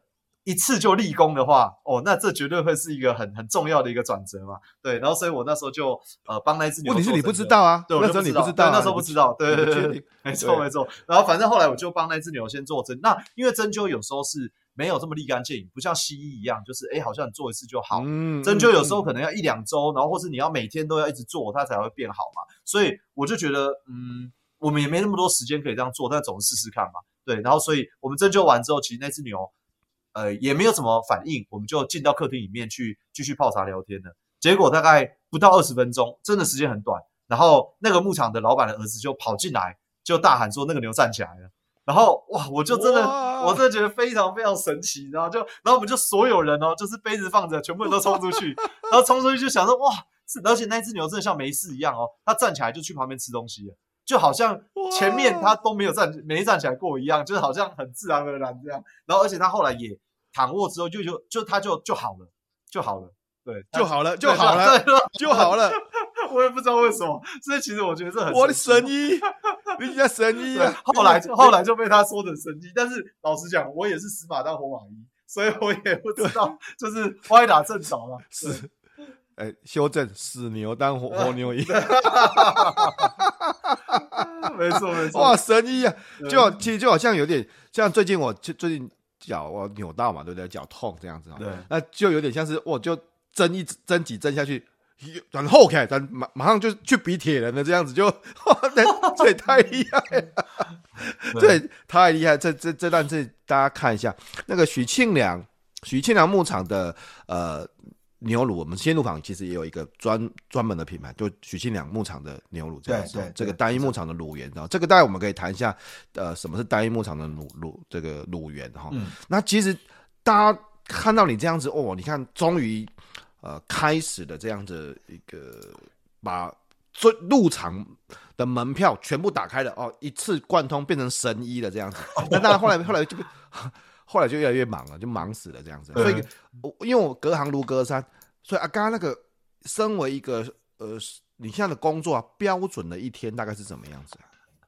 一次就立功的话，哦，那这绝对会是一个很很重要的一个转折嘛。对，然后所以我那时候就呃帮那只牛。问题
是你不知道啊，
对，那时候你不知道，那时候不知道，对对对，没错没错。然后反正后来我就帮那只牛先做针。那因为针灸有时候是没有这么立竿见影，不像西医一样，就是哎好像你做一次就好。嗯。针灸有时候可能要一两周，然后或是你要每天都要一直做，它才会变好嘛。所以我就觉得，嗯，我们也没那么多时间可以这样做，但总是试试看嘛。对，然后所以我们针灸完之后，其实那只牛。呃，也没有什么反应，我们就进到客厅里面去继续泡茶聊天了。结果大概不到二十分钟，真的时间很短。然后那个牧场的老板的儿子就跑进来，就大喊说：“那个牛站起来了。”然后哇，我就真的，我真的觉得非常非常神奇。然后就，然后我们就所有人哦，就是杯子放着，全部人都冲出去，[LAUGHS] 然后冲出去就想说：“哇，是！”而且那只牛真的像没事一样哦，它站起来就去旁边吃东西了。就好像前面他都没有站，没站起来过一样，就是好像很自然而然这样。然后，而且他后来也躺卧之后就，就就就他就就好了，就好了，对，
就好了，就好了，就好了。[LAUGHS]
我也不知道为什么，所以其实我觉得这很
我的神医，人家神医啊。
后来后来就被他说成神医，但是老实讲，我也是死马当活马医，所以我也不知道，就是歪打正着嘛。[LAUGHS]
是。哎，修正死牛当活活 [LAUGHS] 牛医，[LAUGHS]
没错没错，
哇，神医啊！就其实就好像有点像最近我最最近脚我扭到嘛，对不对？脚痛这样子啊，
对，
那就有点像是我就针一针几针下去，然后开，咱马马上就去比铁人了，这样子就哇，这这也太厉害了，[LAUGHS] 对，太厉害！这这这段是大家看一下那个许庆良许庆良牧场的呃。牛乳，我们鲜乳坊其实也有一个专专门的品牌，就许庆良牧场的牛乳这样子。对，对，这个单一牧场的乳源，然后这个待会我们可以谈一下，呃，什么是单一牧场的乳乳这个乳源哈。嗯。那其实大家看到你这样子哦，你看终于呃开始的这样子一个把最入场的门票全部打开了哦，一次贯通变成神医了这样子。[LAUGHS] 那当然后来后来就。后来就越来越忙了，就忙死了这样子。所以，我因为我隔行如隔山，所以啊，刚刚那个身为一个呃，你现在的工作啊，标准的一天大概是怎么样子啊？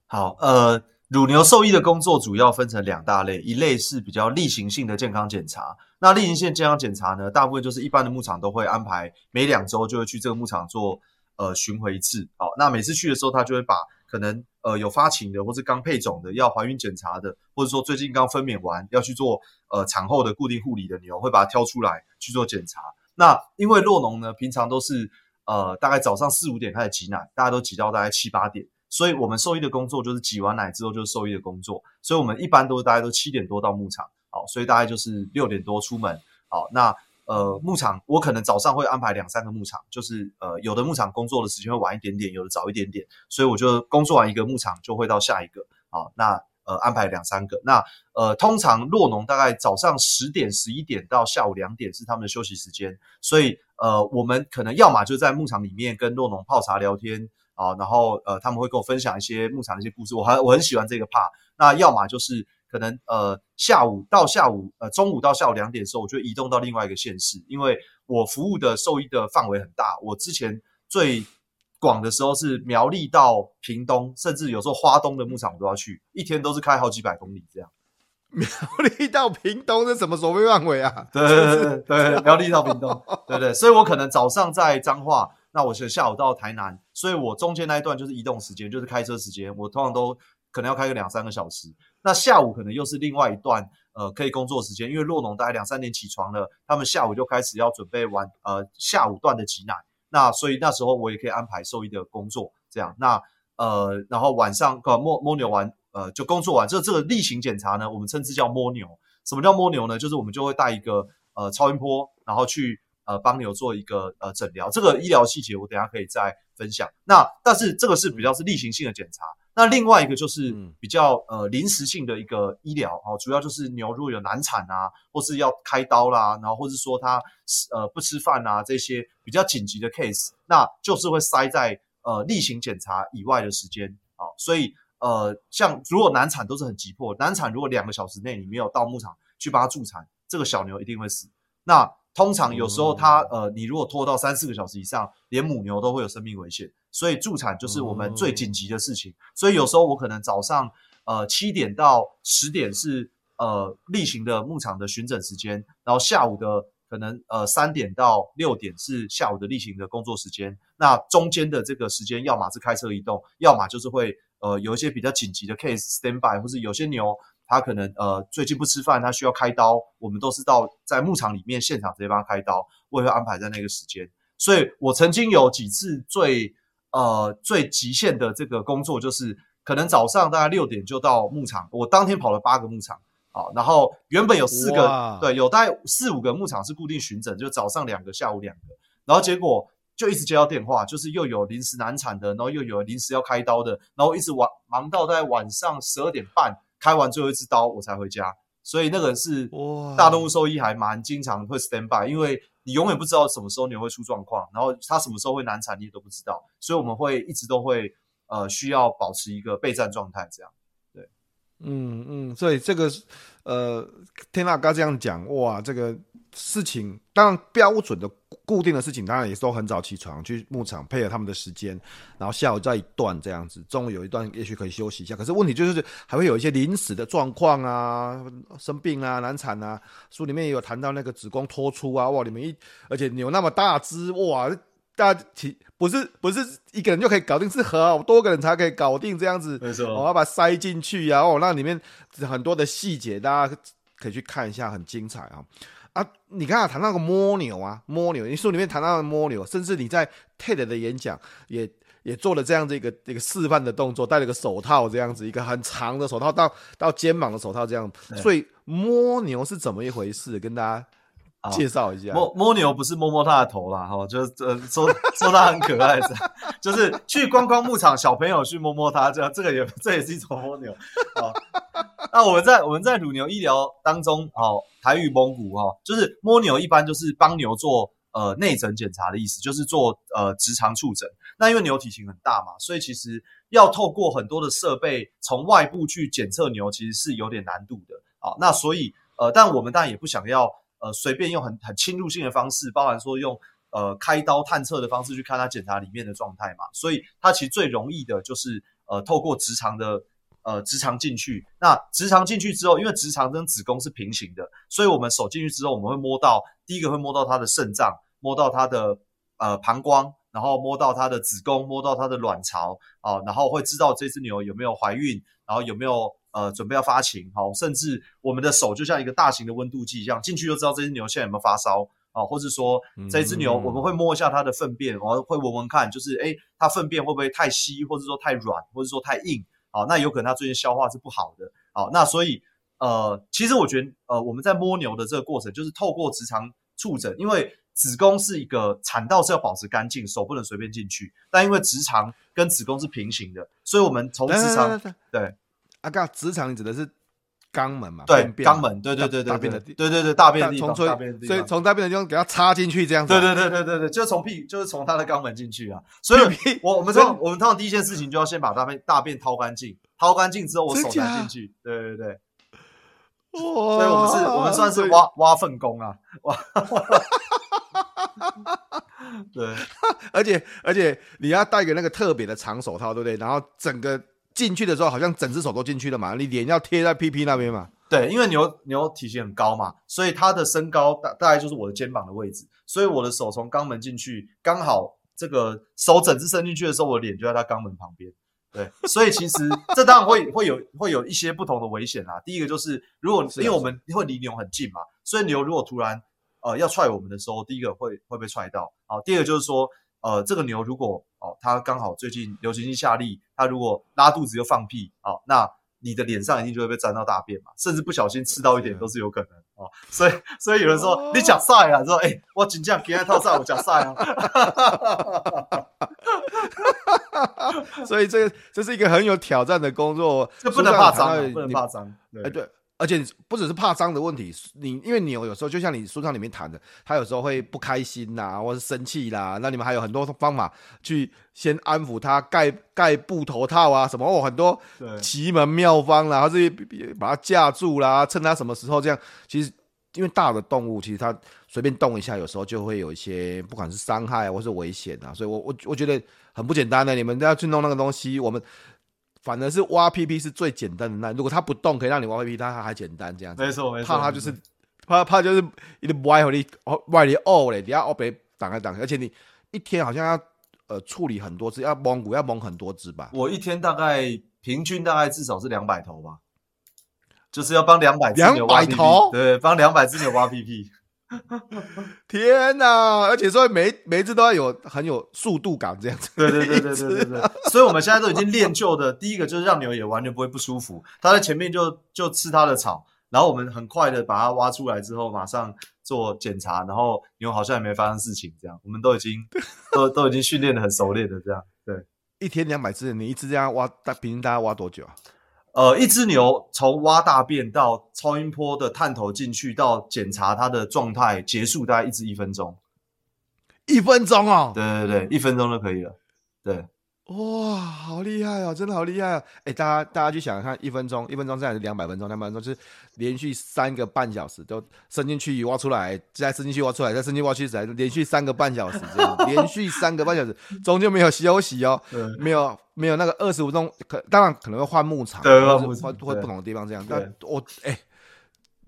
好，呃，乳牛兽医的工作主要分成两大类，一类是比较例行性的健康检查。那例行性健康检查呢，大部分就是一般的牧场都会安排每两周就会去这个牧场做呃巡回一次。好，那每次去的时候，他就会把可能。呃，有发情的，或是刚配种的，要怀孕检查的，或者说最近刚分娩完要去做呃产后的固定护理的牛，会把它挑出来去做检查。那因为洛农呢，平常都是呃大概早上四五点开始挤奶，大家都挤到大概七八点，所以我们兽医的工作就是挤完奶之后就是兽医的工作，所以我们一般都大概都七点多到牧场，好，所以大概就是六点多出门，好，那。呃，牧场我可能早上会安排两三个牧场，就是呃，有的牧场工作的时间会晚一点点，有的早一点点，所以我就工作完一个牧场就会到下一个，好，那呃安排两三个，那呃通常酪农大概早上十点十一点到下午两点是他们的休息时间，所以呃我们可能要么就在牧场里面跟酪农泡茶聊天啊，然后呃他们会跟我分享一些牧场的一些故事，我还我很喜欢这个 part，那要么就是。可能呃下午到下午呃中午到下午两点的时候，我就移动到另外一个县市，因为我服务的兽医的范围很大。我之前最广的时候是苗栗到屏东，甚至有时候花东的牧场我都要去，一天都是开好几百公里这样。[LAUGHS]
苗栗到屏东是什么所谓范围啊？
对对对对，苗栗到屏东，对对，所以我可能早上在彰化，那我是下午到台南，所以我中间那一段就是移动时间，就是开车时间，我通常都可能要开个两三个小时。那下午可能又是另外一段呃可以工作时间，因为洛农大概两三点起床了，他们下午就开始要准备晚呃下午段的挤奶，那所以那时候我也可以安排兽医的工作这样，那呃然后晚上呃摸摸牛完呃就工作完，这这个例行检查呢，我们称之叫摸牛。什么叫摸牛呢？就是我们就会带一个呃超音波，然后去呃帮牛做一个呃诊疗，这个医疗细节我等下可以再分享。那但是这个是比较是例行性的检查。那另外一个就是比较呃临时性的一个医疗哦，主要就是牛如果有难产啊，或是要开刀啦，然后或是说它呃不吃饭啊这些比较紧急的 case，那就是会塞在呃例行检查以外的时间啊，所以呃像如果难产都是很急迫，难产如果两个小时内你没有到牧场去帮它助产，这个小牛一定会死。那通常有时候它呃，你如果拖到三四个小时以上，连母牛都会有生命危险。所以助产就是我们最紧急的事情。所以有时候我可能早上呃七点到十点是呃例行的牧场的巡诊时间，然后下午的可能呃三点到六点是下午的例行的工作时间。那中间的这个时间，要么是开车移动，要么就是会呃有一些比较紧急的 case stand by，或是有些牛它可能呃最近不吃饭，他需要开刀，我们都是到在牧场里面现场直接帮他开刀，我也会安排在那个时间。所以我曾经有几次最呃，最极限的这个工作就是，可能早上大概六点就到牧场，我当天跑了八个牧场啊，然后原本有四个，对，有大概四五个牧场是固定巡诊，就早上两个，下午两个，然后结果就一直接到电话，就是又有临时难产的，然后又有临时要开刀的，然后一直晚忙到在晚上十二点半开完最后一支刀，我才回家。所以那个是大动物兽医还蛮经常会 stand by，因为你永远不知道什么时候牛会出状况，然后它什么时候会难产你也都不知道，所以我们会一直都会呃需要保持一个备战状态，这样。对，
嗯嗯，所以这个呃天大哥这样讲，哇，这个。事情当然标准的固定的事情，当然也是都很早起床去牧场配合他们的时间，然后下午再一段这样子，中午有一段也许可以休息一下。可是问题就是还会有一些临时的状况啊，生病啊、难产啊。书里面也有谈到那个子宫脱出啊，哇，你们一而且牛那么大只，哇，大家体不是不是一个人就可以搞定，是好多个人才可以搞定这样子。没错，我要把它塞进去啊，哦，那里面很多的细节大家可以去看一下，很精彩啊。啊，你刚才谈到个摸牛啊，摸牛，你书里面谈到摸牛，甚至你在 TED 的演讲也也做了这样子一个一个示范的动作，戴了个手套这样子，一个很长的手套到到肩膀的手套这样，所以摸牛是怎么一回事？跟大家介绍一下。
摸摸牛不是摸摸它的头啦，哈，就是呃说 [LAUGHS] 说它很可爱，[LAUGHS] 就是去观光牧场，小朋友去摸摸它，这样这个也 [LAUGHS] 这也是一种摸牛好。那我们在我们在乳牛医疗当中，哦，台语蒙古哈，就是摸牛，一般就是帮牛做呃内诊检查的意思，就是做呃直肠触诊。那因为牛体型很大嘛，所以其实要透过很多的设备从外部去检测牛，其实是有点难度的啊。那所以呃，但我们当然也不想要呃随便用很很侵入性的方式，包含说用呃开刀探测的方式去看它检查里面的状态嘛。所以它其实最容易的就是呃透过直肠的。呃，直肠进去，那直肠进去之后，因为直肠跟子宫是平行的，所以我们手进去之后，我们会摸到第一个会摸到它的肾脏，摸到它的呃膀胱，然后摸到它的子宫，摸到它的卵巢啊，然后会知道这只牛有没有怀孕，然后有没有呃准备要发情，好，甚至我们的手就像一个大型的温度计一样，进去就知道这只牛现在有没有发烧啊，或者说这只牛我们会摸一下它的粪便，我会闻闻看，就是诶它粪便会不会太稀，或者说太软，或者说太硬。好，那有可能它最近消化是不好的。好，那所以呃，其实我觉得呃，我们在摸牛的这个过程，就是透过直肠触诊，因为子宫是一个产道是要保持干净，手不能随便进去。但因为直肠跟子宫是平行的，所以我们从直肠对，啊，刚直肠指的是肛门嘛？对，肛门，对对对对，大便的地，对对对，大便的地方，所以从大便的地方给它插进去这样子。对对对对对对，就从屁，就是从他的肛门进去啊。所以我我们通我们通常第一件事情就要先把大便大便掏干净，掏干净之后我手才进去。对对对。哇！所以我们是，我们算是挖挖粪工啊，挖。[LAUGHS] 对，
而且而且你要戴个那个特别的长手套，对不对？然后整个。进去的时候，好像整只手都进去了嘛，你脸要贴在屁屁那边嘛。
对，因为牛牛体型很高嘛，所以它的身高大大概就是我的肩膀的位置，所以我的手从肛门进去，刚好这个手整只伸进去的时候，我的脸就在它肛门旁边。对，所以其实这当然会会有会有一些不同的危险啦。第一个就是，如果因为我们会离牛很近嘛，所以牛如果突然呃要踹我们的时候，第一个会会被踹到。好，第二个就是说。呃，这个牛如果哦，他刚好最近流行性下痢，他如果拉肚子又放屁，哦，那你的脸上一定就会被沾到大便嘛，甚至不小心吃到一点都是有可能哦。所以，所以有人说、哦、你假赛啊，说哎、欸，我今天给他套赛，我假赛啊。[LAUGHS]
所以这这是一个很有挑战的工作，
这不能怕脏，不能怕脏。
哎，对。而且不只是怕脏的问题，你因为牛有时候就像你书上里面谈的，它有时候会不开心呐、啊，或是生气啦，那你们还有很多方法去先安抚它，盖盖布头套啊什么哦，很多奇门妙方啦，然后是把它架住啦，趁它什么时候这样，其实因为大的动物其实它随便动一下，有时候就会有一些不管是伤害或是危险啊，所以我我我觉得很不简单的。你们要去弄那个东西，我们反而是挖 PP 是最简单的。那如果它不动，可以让你挖 PP，，它还简单这样子。
没错没错，
怕它就是怕怕就是一直歪和你歪你哦嘞，你要哦别挡开挡开，而且你一天好像要呃处理很多只，要蒙古要蒙很多只吧？
我一天大概平均大概至少是两百头吧。就是要帮两百只牛
挖屁屁，
对，帮两百只牛挖屁屁。[LAUGHS]
天哪！而且说每每一次都要有很有速度感这样子。
对对对对对对对。[LAUGHS] 所以我们现在都已经练就的，第一个就是让牛也完全不会不舒服，它在前面就就吃它的草，然后我们很快的把它挖出来之后，马上做检查，然后牛好像也没发生事情，这样我们都已经 [LAUGHS] 都都已经训练的很熟练的这样。对，
一天两百只，你一只这样挖，大平均大概挖多久啊？
呃，一只牛从挖大便到超音波的探头进去到检查它的状态结束，大概一只一分钟。
一分钟哦？
对对对，一分钟就可以了。对。
哇，好厉害哦！真的好厉害哦！哎，大家大家去想想看，一分钟，一分钟这样是两百分钟，两百分钟就是连续三个半小时都伸进去挖出来，再伸进去挖出来，再伸进去挖出来，连续三个半小时这样，[LAUGHS] 连续三个半小时，中间没有休息哦，没有没有那个二十五分钟，可当然可能会换牧场，
对，
换换不同的地方这样。但我哎。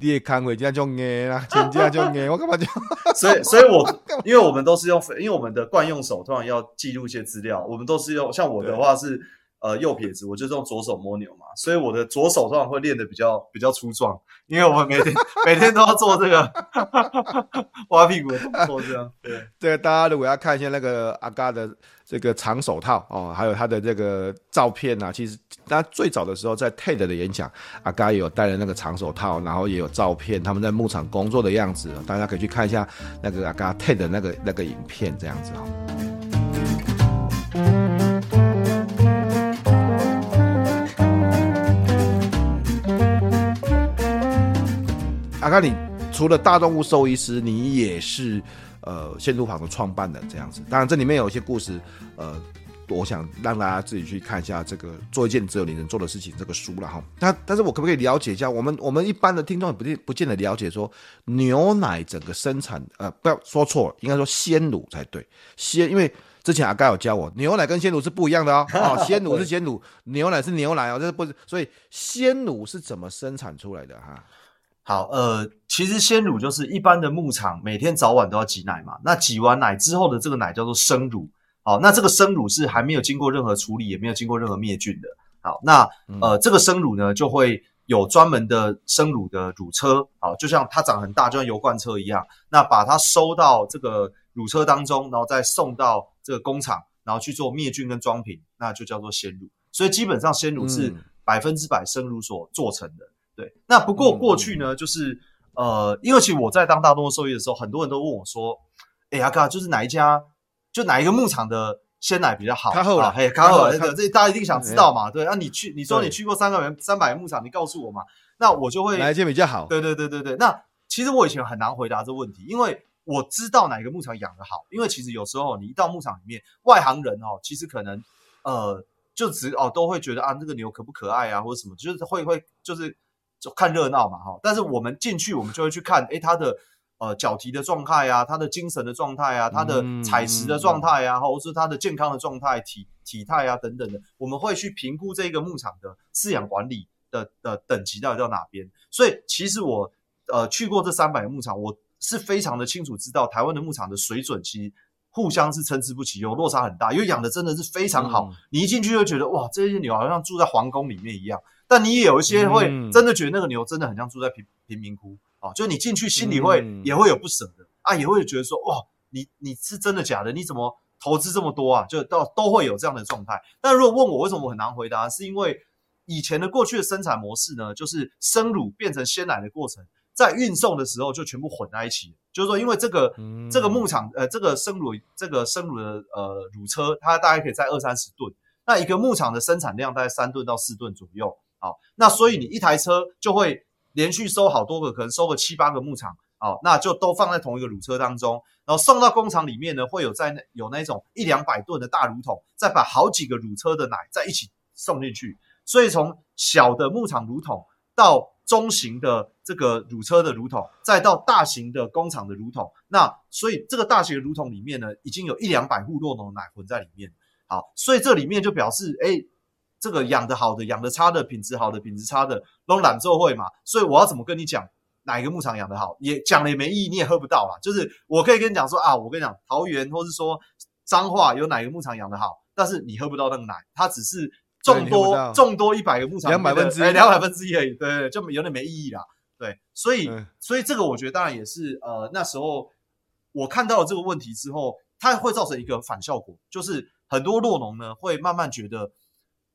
你也看过这样就硬啦，[LAUGHS] 真这样就硬，我干嘛就？[LAUGHS]
所以，所以我 [LAUGHS] 因为我们都是用，因为我们的惯用手通常要记录一些资料，我们都是用，像我的话是呃右撇子，我就是用左手摸牛嘛，所以我的左手通常会练得比较比较粗壮，因为我们每天每天都要做这个挖屁股的动作，这样对
对，大家如果要看一下那个阿嘎的。这个长手套哦，还有他的这个照片啊，其实他最早的时候在 TED 的演讲，阿嘎也有戴了那个长手套，然后也有照片，他们在牧场工作的样子，大家可以去看一下那个阿嘎 TED 那个那个影片，这样子哈。阿嘎，你除了大动物兽医师，你也是。呃，鲜乳坊的创办人这样子，当然这里面有一些故事，呃，我想让大家自己去看一下这个做一件只有你能做的事情这个书了哈。但但是我可不可以了解一下，我们我们一般的听众也不见不见得了解说牛奶整个生产，呃，不要说错了，应该说鲜乳才对。鲜，因为之前阿盖有教我，牛奶跟鲜乳是不一样的哦。哦，[LAUGHS] 鲜乳是鲜乳，牛奶是牛奶哦，这是不是？所以鲜乳是怎么生产出来的哈？
好，呃，其实鲜乳就是一般的牧场每天早晚都要挤奶嘛。那挤完奶之后的这个奶叫做生乳。好，那这个生乳是还没有经过任何处理，也没有经过任何灭菌的。好，那呃，这个生乳呢就会有专门的生乳的乳车。好，就像它长很大，就像油罐车一样。那把它收到这个乳车当中，然后再送到这个工厂，然后去做灭菌跟装瓶，那就叫做鲜乳。所以基本上鲜乳是百分之百生乳所做成的。对，那不过过去呢，就是呃，因为其实我在当大动物兽医的时候，很多人都问我说：“哎呀，哥，就是哪一家，就哪一个牧场的鲜奶比较好？”卡后了，嘿，卡后了，这这大家一定想知道嘛？对，那你去，你说你去过三个人三百个牧场，你告诉我嘛，那我就会
哪一间比较好？
对对对对对。那其实我以前很难回答这个问题，因为我知道哪个牧场养得好，因为其实有时候你一到牧场里面，外行人哦，其实可能呃，就只哦都会觉得啊，这个牛可不可爱啊，或者什么，就是会会就是。就看热闹嘛，哈！但是我们进去，我们就会去看，诶，它的呃脚蹄的状态啊，它的精神的状态啊，它的采食的状态啊，或者是它的健康的状态、体体态啊等等的，我们会去评估这个牧场的饲养管理的的等级到底到哪边。所以其实我呃去过这三百个牧场，我是非常的清楚知道台湾的牧场的水准，其实互相是参差不齐，有落差很大，因为养的真的是非常好，你一进去就觉得哇，这些牛好像住在皇宫里面一样。但你也有一些会真的觉得那个牛真的很像住在贫贫民窟啊，就你进去心里会也会有不舍的啊，也会觉得说哇，你你是真的假的？你怎么投资这么多啊？就到都会有这样的状态。但如果问我为什么我很难回答，是因为以前的过去的生产模式呢，就是生乳变成鲜奶的过程，在运送的时候就全部混在一起。就是说，因为这个这个牧场呃，这个生乳这个生乳的呃乳车，它大概可以在二三十吨，那一个牧场的生产量大概三吨到四吨左右。好，那所以你一台车就会连续收好多个，可能收个七八个牧场，好，那就都放在同一个乳车当中，然后送到工厂里面呢，会有在那有那种一两百吨的大乳桶，再把好几个乳车的奶在一起送进去，所以从小的牧场乳桶到中型的这个乳车的乳桶，再到大型的工厂的乳桶。那所以这个大型的乳桶里面呢，已经有一两百户酪农奶混在里面。好，所以这里面就表示，哎，这个养的好的、养的差的、品质好的、品质差的，都揽做会嘛。所以我要怎么跟你讲哪一个牧场养的好？也讲了也没意义，你也喝不到啦。就是我可以跟你讲说啊，我跟你讲桃园或是说彰化有哪个牧场养的好，但是你喝不到那个奶，它只是众多众多一百个牧场
两百分之一，
两百分之一而已。对对，就有点没意义啦。对，所以所以这个我觉得当然也是呃那时候我看到了这个问题之后，它会造成一个反效果，就是。很多酪农呢会慢慢觉得，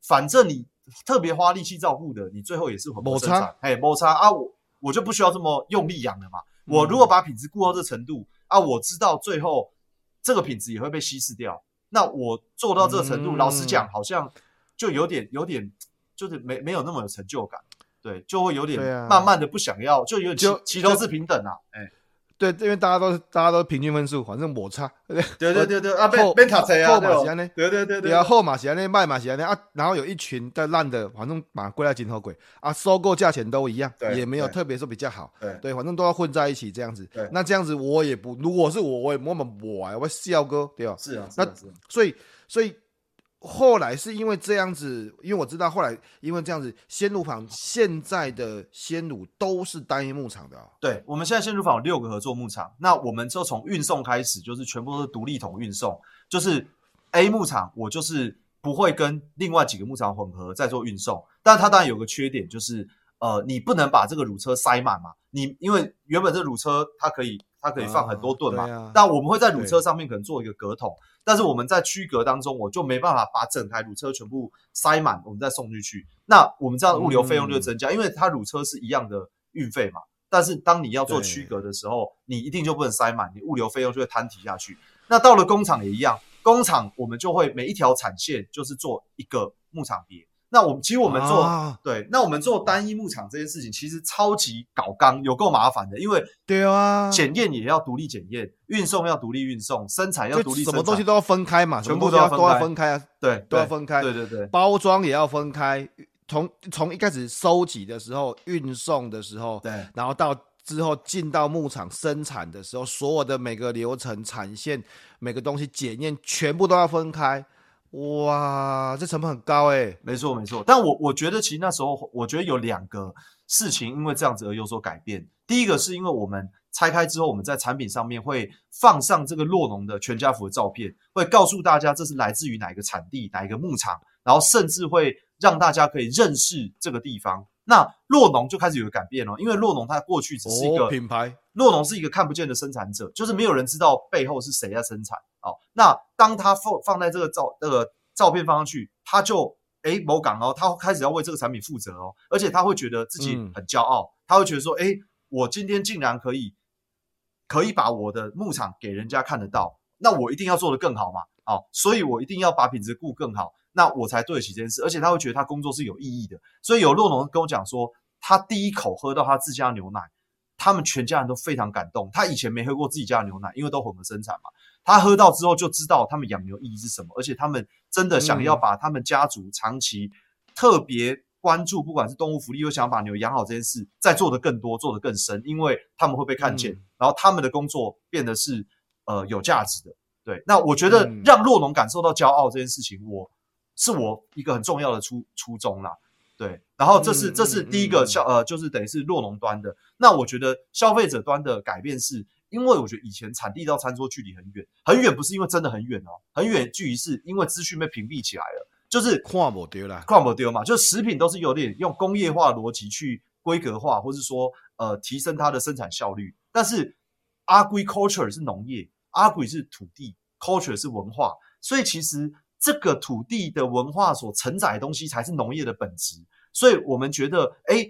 反正你特别花力气照顾的，你最后也是很不生产，哎，摩擦啊，我我就不需要这么用力养了嘛。嗯、我如果把品质顾到这程度啊，我知道最后这个品质也会被稀释掉。那我做到这个程度，嗯、老实讲，好像就有点有点就是没没有那么有成就感，对，就会有点慢慢的不想要，啊、就有点齐头是平等啊，哎。
对，因为大家都大家都平均分数，反正摩擦。
对对对对啊，变变卡车啊，后马是安尼。对对对对
啊，后马是安尼，卖马是安尼啊。然后有一群在烂的，反正马归来进口贵啊，收购价钱都一样，也没有特别说比较好。对对，反正都要混在一起这样子。对，那这样子我也不，如果是我，我也摸摸我啊，我笑哥对吧？
是啊，
那所以所以。后来是因为这样子，因为我知道后来因为这样子，鲜乳坊现在的鲜乳都是单一牧场的啊。
对，我们现在鲜乳坊有六个合作牧场，那我们就从运送开始，就是全部都是独立桶运送，就是 A 牧场我就是不会跟另外几个牧场混合再做运送，但它当然有个缺点就是，呃，你不能把这个乳车塞满嘛，你因为原本这乳车它可以它可以放很多吨嘛，啊啊、但我们会在乳车上面可能做一个隔桶。但是我们在区隔当中，我就没办法把整台乳车全部塞满，我们再送进去。那我们这样的物流费用就增加，嗯、因为它乳车是一样的运费嘛。但是当你要做区隔的时候，你一定就不能塞满，你物流费用就会摊提下去。那到了工厂也一样，工厂我们就会每一条产线就是做一个牧场别。那我们其实我们做、啊、对，那我们做单一牧场这件事情其实超级搞纲，有够麻烦的，因为
对啊，
检验也要独立检验，运送要独立运送，生产要独立
什么东西都要分开嘛，
全部都要
都要分开啊，
对，
都要分开，
对对对，
包装也要分开，从从一开始收集的时候，运送的时候，
对，
然后到之后进到牧场生产的时候，所有的每个流程、产线、每个东西检验，全部都要分开。哇，这成本很高哎，
没错没错。但我我觉得其实那时候，我觉得有两个事情因为这样子而有所改变。第一个是因为我们拆开之后，我们在产品上面会放上这个洛农的全家福的照片，会告诉大家这是来自于哪一个产地、哪一个牧场，然后甚至会让大家可以认识这个地方。那洛农就开始有个改变了，因为洛农它过去只是一个、
哦、品牌，
洛农是一个看不见的生产者，就是没有人知道背后是谁在生产。哦，那当他放放在这个照那个照片放上去，他就诶某港哦，他开始要为这个产品负责哦，而且他会觉得自己很骄傲，嗯、他会觉得说，诶，我今天竟然可以可以把我的牧场给人家看得到，那我一定要做得更好嘛，哦，所以我一定要把品质顾更好，那我才对得起这件事，而且他会觉得他工作是有意义的，所以有洛农跟我讲说，他第一口喝到他自家牛奶，他们全家人都非常感动，他以前没喝过自己家的牛奶，因为都混合生产嘛。他喝到之后就知道他们养牛意义是什么，而且他们真的想要把他们家族长期特别关注，不管是动物福利，又想把牛养好这件事，再做得更多，做得更深，因为他们会被看见，嗯、然后他们的工作变得是呃有价值的。对，那我觉得让洛农感受到骄傲这件事情，我是我一个很重要的初初衷啦。对，然后这是这是第一个消呃，就是等于是洛农端的。那我觉得消费者端的改变是。因为我觉得以前产地到餐桌距离很远，很远不是因为真的很远哦，很远距离是因为资讯被屏蔽起来了，就是
看不到了，
看不到嘛，就食品都是有点用工业化逻辑去规格化，或是说呃提升它的生产效率。但是 agriculture 是农业，agri 是土地，culture 是文化，所以其实这个土地的文化所承载的东西才是农业的本质。所以我们觉得，哎，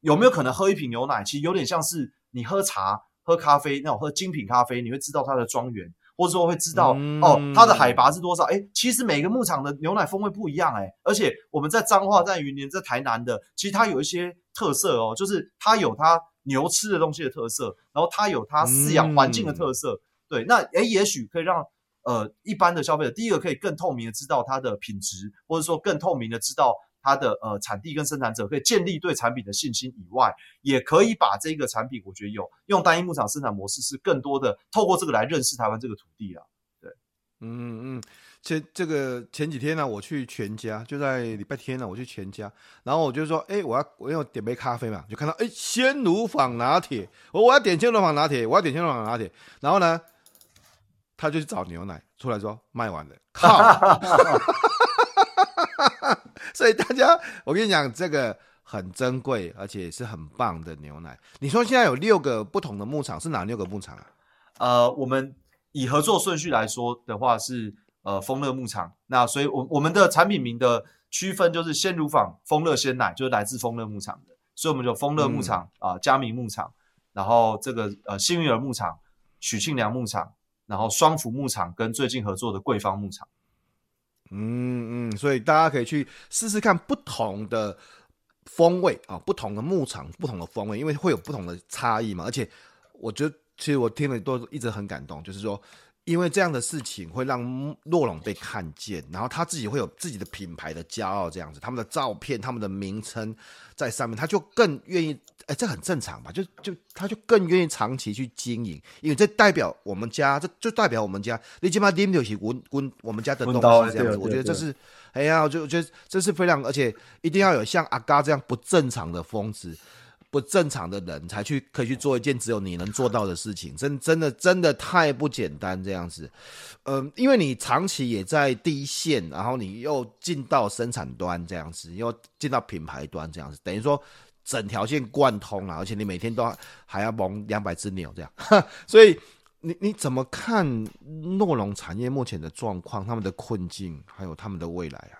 有没有可能喝一瓶牛奶，其实有点像是你喝茶。喝咖啡，那种喝精品咖啡，你会知道它的庄园，或者说会知道、嗯、哦，它的海拔是多少？哎，其实每个牧场的牛奶风味不一样，哎，而且我们在彰化、在云林、在台南的，其实它有一些特色哦，就是它有它牛吃的东西的特色，然后它有它饲养环境的特色。嗯、对，那哎，也许可以让呃一般的消费者，第一个可以更透明的知道它的品质，或者说更透明的知道。它的呃产地跟生产者可以建立对产品的信心以外，也可以把这个产品，我觉得有用单一牧场生产模式是更多的透过这个来认识台湾这个土地啊。对，
嗯嗯，前这个前几天呢、我去全家，就在礼拜天呢、我去全家，然后我就说，哎，我要我要点杯咖啡嘛，就看到哎鲜乳坊拿铁，我我要点鲜乳坊拿铁，我要点鲜乳坊拿铁，然后呢，他就去找牛奶出来说卖完了，靠。[LAUGHS] [LAUGHS] 所以大家，我跟你讲，这个很珍贵，而且是很棒的牛奶。你说现在有六个不同的牧场，是哪六个牧场啊？
呃，我们以合作顺序来说的话是呃丰乐牧场。那所以我，我们的产品名的区分就是鲜乳坊、丰乐鲜奶，就是来自丰乐牧场的。所以我们就丰乐牧场啊、嗯呃、嘉明牧场，然后这个呃幸运儿牧场、许庆良牧场，然后双福牧场跟最近合作的贵芳牧场。
嗯嗯，所以大家可以去试试看不同的风味啊，不同的牧场，不同的风味，因为会有不同的差异嘛。而且，我觉得其实我听了都一直很感动，就是说。因为这样的事情会让洛龙被看见，然后他自己会有自己的品牌的骄傲，这样子，他们的照片、他们的名称在上面，他就更愿意，哎，这很正常吧？就就他就更愿意长期去经营，因为这代表我们家，这就代表我们家，你起码拎得起我我我们家的东西这样子，我觉得这是，哎呀，我就觉得这是非常，而且一定要有像阿嘎这样不正常的疯子。不正常的人才去可以去做一件只有你能做到的事情，真真的真的太不简单这样子，嗯，因为你长期也在第一线，然后你又进到生产端这样子，又进到品牌端这样子，等于说整条线贯通了，而且你每天都还要蒙两百只牛这样，[LAUGHS] 所以你你怎么看诺农产业目前的状况、他们的困境，还有他们的未来啊？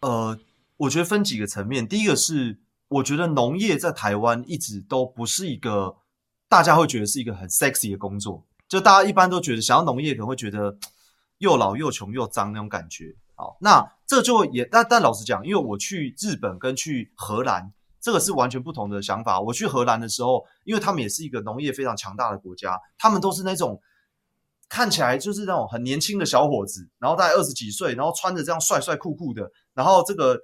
呃，我觉得分几个层面，第一个是。我觉得农业在台湾一直都不是一个大家会觉得是一个很 sexy 的工作，就大家一般都觉得想要农业可能会觉得又老又穷又脏那种感觉。好，那这就也但但老实讲，因为我去日本跟去荷兰，这个是完全不同的想法。我去荷兰的时候，因为他们也是一个农业非常强大的国家，他们都是那种看起来就是那种很年轻的小伙子，然后大概二十几岁，然后穿着这样帅帅酷酷的，然后这个。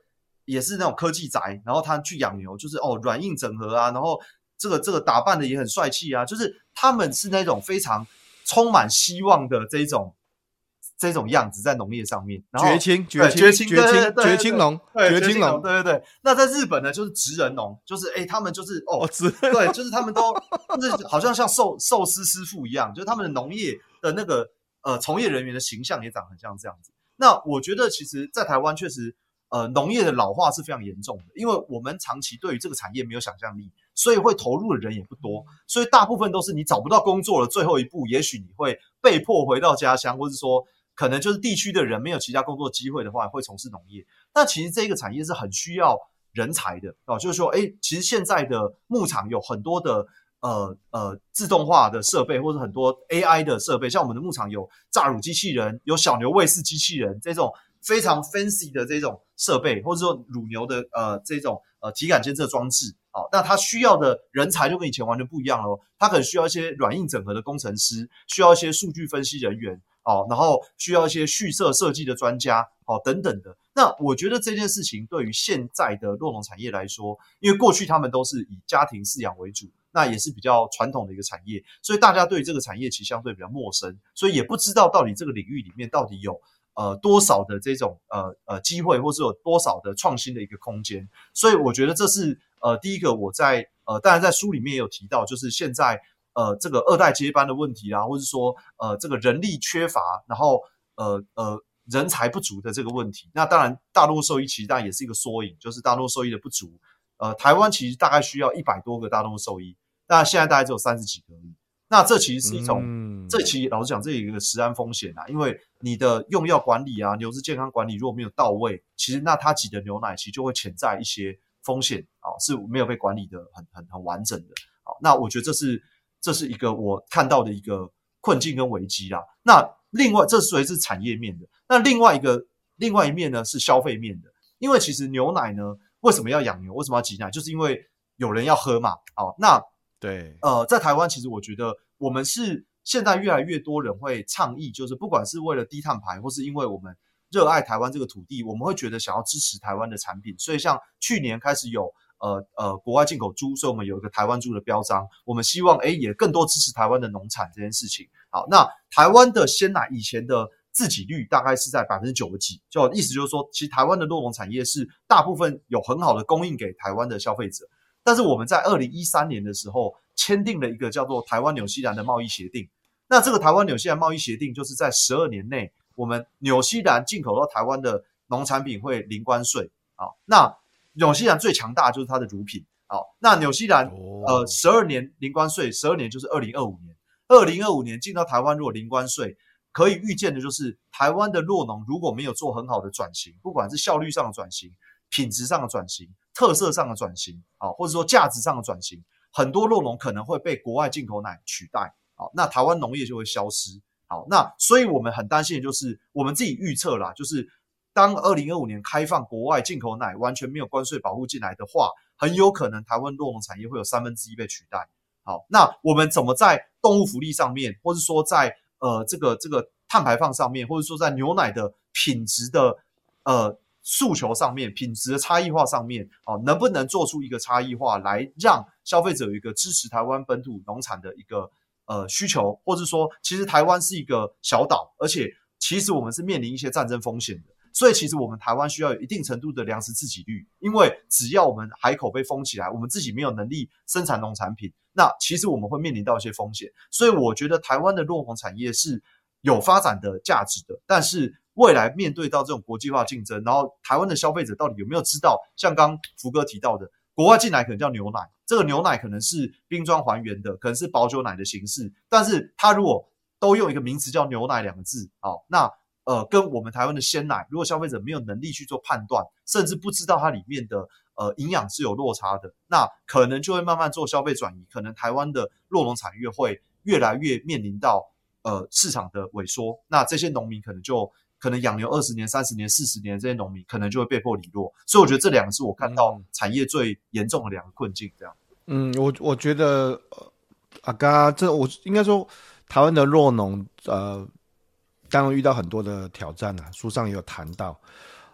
也是那种科技宅，然后他去养牛，就是哦软硬整合啊，然后这个这个打扮的也很帅气啊，就是他们是那种非常充满希望的这种这种样子在农业上面，然后
绝青绝青绝青绝青绝青农
绝青农，对对对。那在日本呢，就是职人农，就是哎他们就是哦职对，就是他们都就是好像像寿寿司师傅一样，就是他们的农业的那个呃从业人员的形象也长很像这样子。那我觉得其实，在台湾确实。呃，农业的老化是非常严重的，因为我们长期对于这个产业没有想象力，所以会投入的人也不多，所以大部分都是你找不到工作了最后一步，也许你会被迫回到家乡，或是说可能就是地区的人没有其他工作机会的话，会从事农业。那其实这个产业是很需要人才的哦，就是说，诶，其实现在的牧场有很多的呃呃自动化的设备，或者很多 AI 的设备，像我们的牧场有榨乳机器人，有小牛喂饲机器人这种。非常 fancy 的这种设备，或者说乳牛的呃这种呃体感监测装置，哦，那它需要的人才就跟以前完全不一样了。它可能需要一些软硬整合的工程师，需要一些数据分析人员，哦，然后需要一些畜舍设计的专家，哦，等等的。那我觉得这件事情对于现在的酪农产业来说，因为过去他们都是以家庭饲养为主，那也是比较传统的一个产业，所以大家对于这个产业其实相对比较陌生，所以也不知道到底这个领域里面到底有。呃，多少的这种呃呃机会，或是有多少的创新的一个空间，所以我觉得这是呃第一个我在呃当然在书里面也有提到，就是现在呃这个二代接班的问题啦，或是说呃这个人力缺乏，然后呃呃人才不足的这个问题。那当然大陆兽医其实当然也是一个缩影，就是大陆兽医的不足。呃，台湾其实大概需要一百多个大陆兽医，那现在大概只有三十几个而已。那这其实是一种，嗯、这其实老实讲，这有一个食安风险啊，因为你的用药管理啊，牛只健康管理如果没有到位，其实那它挤的牛奶其实就会潜在一些风险啊，是没有被管理的很很很完整的。好，那我觉得这是这是一个我看到的一个困境跟危机啦。那另外，这属于是产业面的。那另外一个另外一面呢是消费面的，因为其实牛奶呢，为什么要养牛？为什么要挤奶？就是因为有人要喝嘛。好，那。
对，
呃，在台湾其实我觉得我们是现在越来越多人会倡议，就是不管是为了低碳排，或是因为我们热爱台湾这个土地，我们会觉得想要支持台湾的产品，所以像去年开始有呃呃国外进口猪，所以我们有一个台湾猪的标章，我们希望诶也更多支持台湾的农产这件事情。好，那台湾的鲜奶以前的自给率大概是在百分之九十几，就意思就是说，其实台湾的酪农产业是大部分有很好的供应给台湾的消费者，但是我们在二零一三年的时候签订了一个叫做台湾纽西兰的贸易协定，那这个台湾纽西兰贸易协定就是在十二年内。我们纽西兰进口到台湾的农产品会零关税，啊，那纽西兰最强大就是它的乳品，好，那纽西兰呃十二年零关税，十二年就是二零二五年，二零二五年进到台湾如果零关税，可以预见的就是台湾的酪农如果没有做很好的转型，不管是效率上的转型、品质上的转型、特色上的转型，啊，或者说价值上的转型，很多酪农可能会被国外进口奶取代，好，那台湾农业就会消失。好，那所以我们很担心的就是我们自己预测啦，就是当二零二五年开放国外进口奶完全没有关税保护进来的话，很有可能台湾酪农产业会有三分之一被取代。好，那我们怎么在动物福利上面，或者说在呃这个这个碳排放上面，或者说在牛奶的品质的呃诉求上面，品质的差异化上面，哦，能不能做出一个差异化来让消费者有一个支持台湾本土农产的一个。呃，需求，或者说，其实台湾是一个小岛，而且其实我们是面临一些战争风险的，所以其实我们台湾需要有一定程度的粮食自给率，因为只要我们海口被封起来，我们自己没有能力生产农产品，那其实我们会面临到一些风险。所以我觉得台湾的落红产业是有发展的价值的，但是未来面对到这种国际化竞争，然后台湾的消费者到底有没有知道，像刚福哥提到的。国外进来可能叫牛奶，这个牛奶可能是冰装还原的，可能是保久奶的形式。但是它如果都用一个名词叫牛奶两个字，好，那呃，跟我们台湾的鲜奶，如果消费者没有能力去做判断，甚至不知道它里面的呃营养是有落差的，那可能就会慢慢做消费转移，可能台湾的酪农产业会越来越面临到呃市场的萎缩，那这些农民可能就。可能养牛二十年、三十年、四十年，这些农民可能就会被迫离落，所以我觉得这两个是我看到产业最严重的两个困境。这样，
嗯，我我觉得阿嘎，这我应该说，台湾的弱农，呃，当然遇到很多的挑战啊，书上也有谈到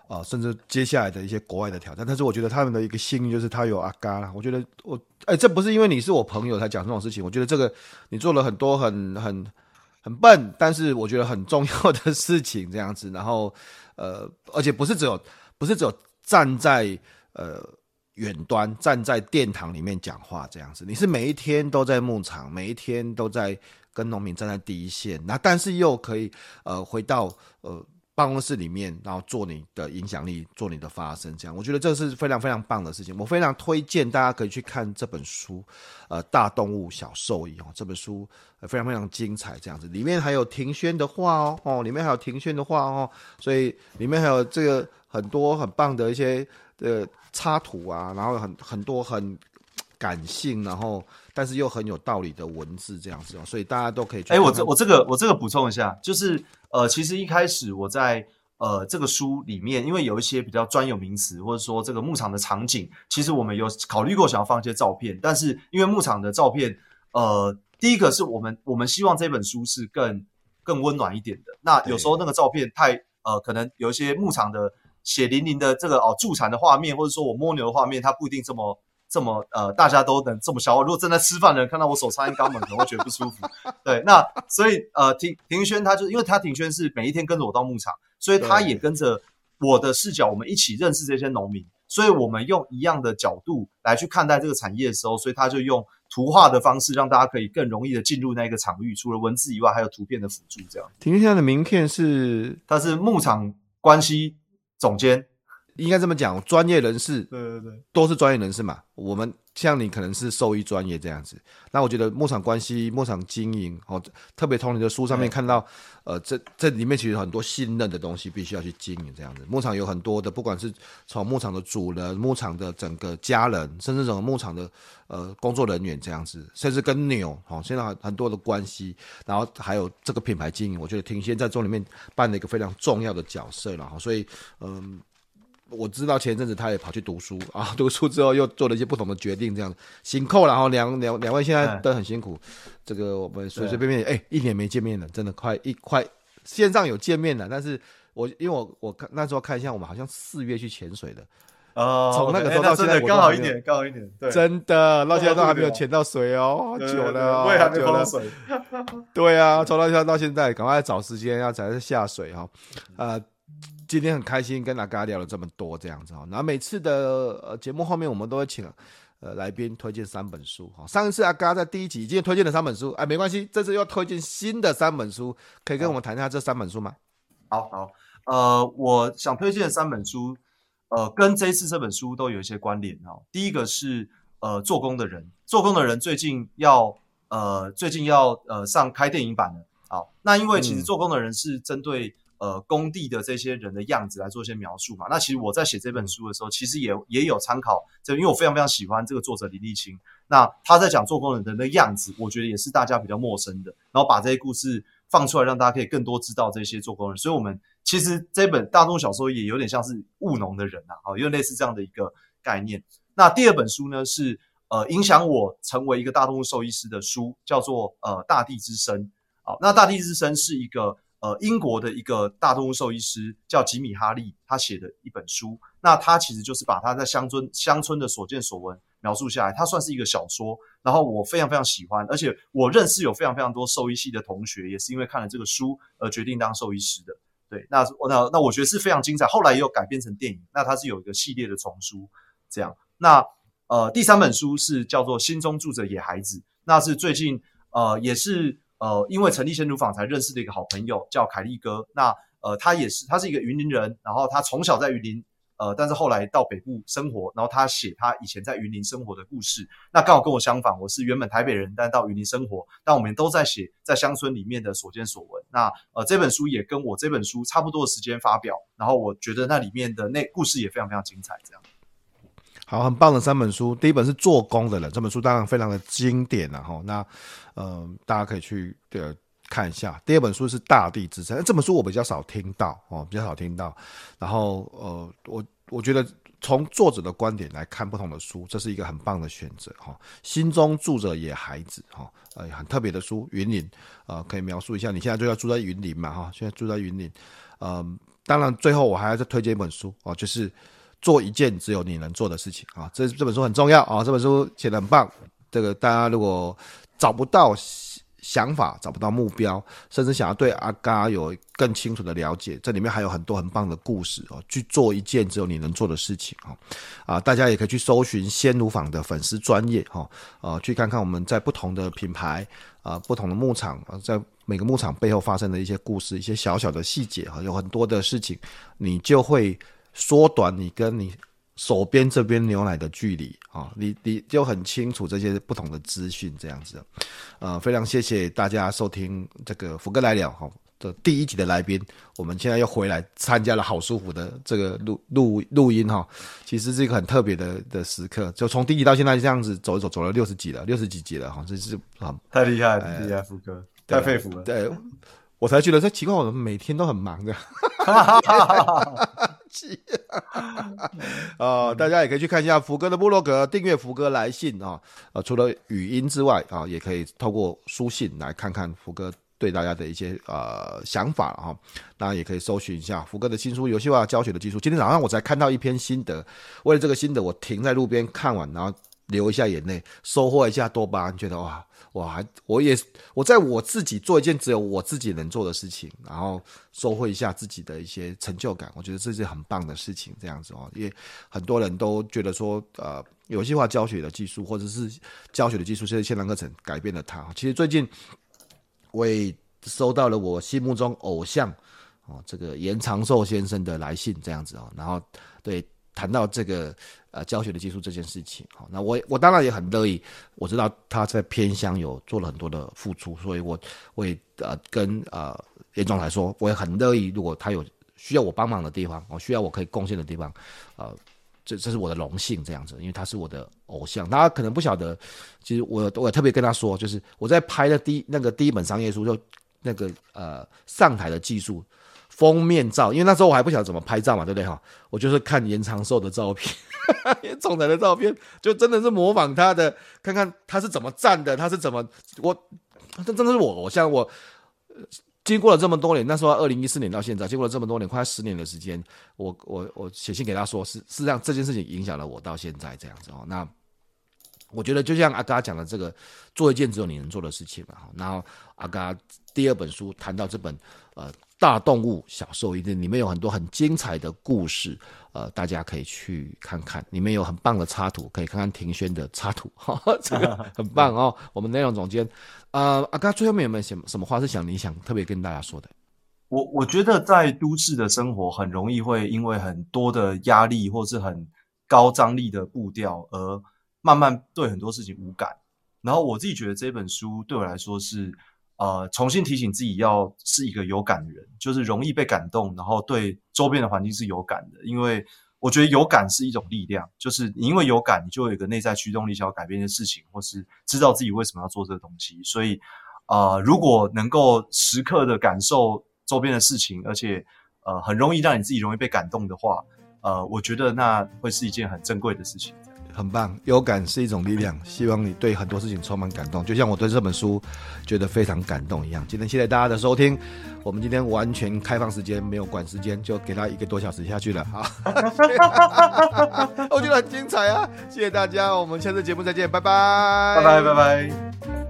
啊、呃，甚至接下来的一些国外的挑战。但是我觉得他们的一个幸运就是他有阿嘎啦。我觉得我，哎，这不是因为你是我朋友才讲这种事情。我觉得这个你做了很多很很。很笨，但是我觉得很重要的事情这样子，然后，呃，而且不是只有不是只有站在呃远端站在殿堂里面讲话这样子，你是每一天都在牧场，每一天都在跟农民站在第一线，那但是又可以呃回到呃。办公室里面，然后做你的影响力，做你的发声，这样我觉得这是非常非常棒的事情。我非常推荐大家可以去看这本书，呃，《大动物小兽医》哦，这本书非常非常精彩，这样子里面还有庭轩的话哦，哦，里面还有庭轩的话哦，所以里面还有这个很多很棒的一些呃插图啊，然后很很多很感性，然后但是又很有道理的文字这样子哦，所以大家都可以去看看。
哎，我这我这个我这个补充一下，就是。呃，其实一开始我在呃这个书里面，因为有一些比较专有名词，或者说这个牧场的场景，其实我们有考虑过想要放一些照片，但是因为牧场的照片，呃，第一个是我们我们希望这本书是更更温暖一点的。那有时候那个照片太呃，可能有一些牧场的血淋淋的这个哦助产的画面，或者说我摸牛的画面，它不一定这么。这么呃，大家都能这么消化。如果正在吃饭的人看到我手插进肛门，可能会觉得不舒服。对，那所以呃，庭庭轩他就因为他庭轩是每一天跟着我到牧场，所以他也跟着我的视角，我们一起认识这些农民。所以我们用一样的角度来去看待这个产业的时候，所以他就用图画的方式，让大家可以更容易的进入那个场域。除了文字以外，还有图片的辅助。这样，
庭轩的名片是
他是牧场关系总监。
应该这么讲，专业人士，
对对对，
都是专业人士嘛。我们像你可能是兽医专业这样子，那我觉得牧场关系、牧场经营，哦，特别从你的书上面看到，呃，这这里面其实有很多信任的东西，必须要去经营这样子。牧场有很多的，不管是从牧场的主人、牧场的整个家人，甚至整个牧场的呃工作人员这样子，甚至跟牛，哦，现在很多的关系，然后还有这个品牌经营，我觉得庭先在这里面扮了一个非常重要的角色了哈。所以，嗯、呃。我知道前一阵子他也跑去读书啊，[LAUGHS] 读书之后又做了一些不同的决定，这样辛苦，然后两两两位现在都很辛苦。对这个我们随随便便，哎、欸，一年没见面了，真的快一快线上有见面了，但是我因为我我看那时候看一下，我们好像四月去潜水的。
哦，
从那个时候到现在
刚好一年，刚好一年，对，
真的到现在都还没有潜到水哦，好久了，
我也还没碰到水。[LAUGHS]
对啊，从到现在到现在，赶快找时间要才是下水哈。呃，今天很开心跟阿嘎聊了这么多这样子哈。然后每次的呃节目后面我们都会请呃来宾推荐三本书哈。上一次阿嘎在第一集已经推荐了三本书，哎，没关系，这次又推荐新的三本书，可以跟我们谈一下这三本书吗？
好好，呃，我想推荐的三本书。呃，跟这一次这本书都有一些关联哦。第一个是呃，做工的人，做工的人最近要呃，最近要呃上开电影版了。好，那因为其实做工的人是针对呃工地的这些人的样子来做一些描述嘛。那其实我在写这本书的时候，其实也也有参考这，因为我非常非常喜欢这个作者李立清。那他在讲做工人的那样子，我觉得也是大家比较陌生的。然后把这些故事放出来，让大家可以更多知道这些做工人。所以，我们。其实这本大众小说也有点像是务农的人呐，啊，有点类似这样的一个概念。那第二本书呢，是呃影响我成为一个大动物兽医师的书，叫做呃《大地之声》。好，那《大地之声》是一个呃英国的一个大动物兽医师叫吉米哈利他写的一本书。那他其实就是把他在乡村乡村的所见所闻描述下来，他算是一个小说。然后我非常非常喜欢，而且我认识有非常非常多兽医系的同学，也是因为看了这个书而决定当兽医师的。对，那那那我觉得是非常精彩。后来也有改编成电影，那它是有一个系列的丛书这样。那呃，第三本书是叫做《心中住着野孩子》，那是最近呃也是呃因为成立鲜乳坊才认识的一个好朋友，叫凯利哥。那呃他也是他是一个云林人，然后他从小在云林。呃，但是后来到北部生活，然后他写他以前在云林生活的故事。那刚好跟我相反，我是原本台北人，但到云林生活，但我们都在写在乡村里面的所见所闻。那呃，这本书也跟我这本书差不多的时间发表，然后我觉得那里面的那故事也非常非常精彩。这样，
好，很棒的三本书。第一本是做工的人，这本书当然非常的经典了哈。那呃，大家可以去的。看一下，第二本书是《大地之声》，这本书我比较少听到哦，比较少听到。然后呃，我我觉得从作者的观点来看不同的书，这是一个很棒的选择哈。心中住着野孩子哈，呃，很特别的书，云林呃，可以描述一下，你现在就要住在云林嘛哈，现在住在云林。嗯，当然最后我还要再推荐一本书哦，就是做一件只有你能做的事情啊。这这本书很重要啊，这本书写的很棒。这个大家如果找不到。想法找不到目标，甚至想要对阿嘎有更清楚的了解，这里面还有很多很棒的故事哦。去做一件只有你能做的事情哦，啊，大家也可以去搜寻鲜乳坊的粉丝专业哈，呃，去看看我们在不同的品牌啊、不同的牧场啊，在每个牧场背后发生的一些故事，一些小小的细节哈，有很多的事情，你就会缩短你跟你。手边这边牛奶的距离啊，你你就很清楚这些不同的资讯这样子，呃，非常谢谢大家收听这个福哥来了哈的第一集的来宾，我们现在又回来参加了好舒服的这个录录录音哈，其实是一个很特别的的时刻，就从第一集到现在这样子走一走，走了六十几了，六十几集了哈，这是啊
太厉害，太厉害，福哥太佩服了，
对，我才觉得这奇怪，我们每天都很忙的。[LAUGHS] [LAUGHS] 呃，大家也可以去看一下福哥的部落格，订阅福哥来信啊。呃，除了语音之外啊，也可以透过书信来看看福哥对大家的一些呃想法哈。当然也可以搜寻一下福哥的新书《游戏化教学的技术》。今天早上我才看到一篇心得，为了这个心得，我停在路边看完，然后流一下眼泪，收获一下多巴胺，觉得哇。我还我也我在我自己做一件只有我自己能做的事情，然后收获一下自己的一些成就感。我觉得这是很棒的事情，这样子哦。因为很多人都觉得说，呃，游戏化教学的技术或者是教学的技术，现在线上课程改变了他。其实最近我也收到了我心目中偶像哦，这个严长寿先生的来信，这样子哦。然后对。谈到这个呃教学的技术这件事情，好，那我我当然也很乐意。我知道他在偏乡有做了很多的付出，所以我我也呃跟呃严总来说，我也很乐意。如果他有需要我帮忙的地方，我需要我可以贡献的地方，呃，这这是我的荣幸这样子，因为他是我的偶像。大家可能不晓得，其实我我特别跟他说，就是我在拍的第那个第一本商业书，就那个呃上台的技术。封面照，因为那时候我还不晓得怎么拍照嘛，对不对哈？我就是看严长寿的照片，[LAUGHS] 严总裁的照片，就真的是模仿他的，看看他是怎么站的，他是怎么，我，这真的是我偶像，我经过了这么多年，那时候二零一四年到现在，经过了这么多年，快十年的时间，我我我写信给他说，是是让这件事情影响了我到现在这样子哦。那我觉得就像阿嘎讲的这个，做一件只有你能做的事情嘛。然后阿嘎第二本书谈到这本呃大动物小兽医，里面有很多很精彩的故事，呃，大家可以去看看。里面有很棒的插图，可以看看庭轩的插图，[LAUGHS] 呵呵这个很棒哦。我们内容总监。呃，阿嘎最后面有没有什么什么话是想你想特别跟大家说的？
我我觉得在都市的生活很容易会因为很多的压力或是很高张力的步调而慢慢对很多事情无感。然后我自己觉得这本书对我来说是呃重新提醒自己要是一个有感的人，就是容易被感动，然后对周边的环境是有感的，因为。我觉得有感是一种力量，就是你因为有感，你就有一个内在驱动力，想要改变一些事情，或是知道自己为什么要做这个东西。所以，呃，如果能够时刻的感受周边的事情，而且呃很容易让你自己容易被感动的话，呃，我觉得那会是一件很珍贵的事情。
很棒，有感是一种力量。希望你对很多事情充满感动，就像我对这本书觉得非常感动一样。今天谢谢大家的收听，我们今天完全开放时间，没有管时间，就给他一个多小时下去了。好，[LAUGHS] 我觉得很精彩啊！谢谢大家，我们下次节目再见，拜拜，
拜拜，拜拜。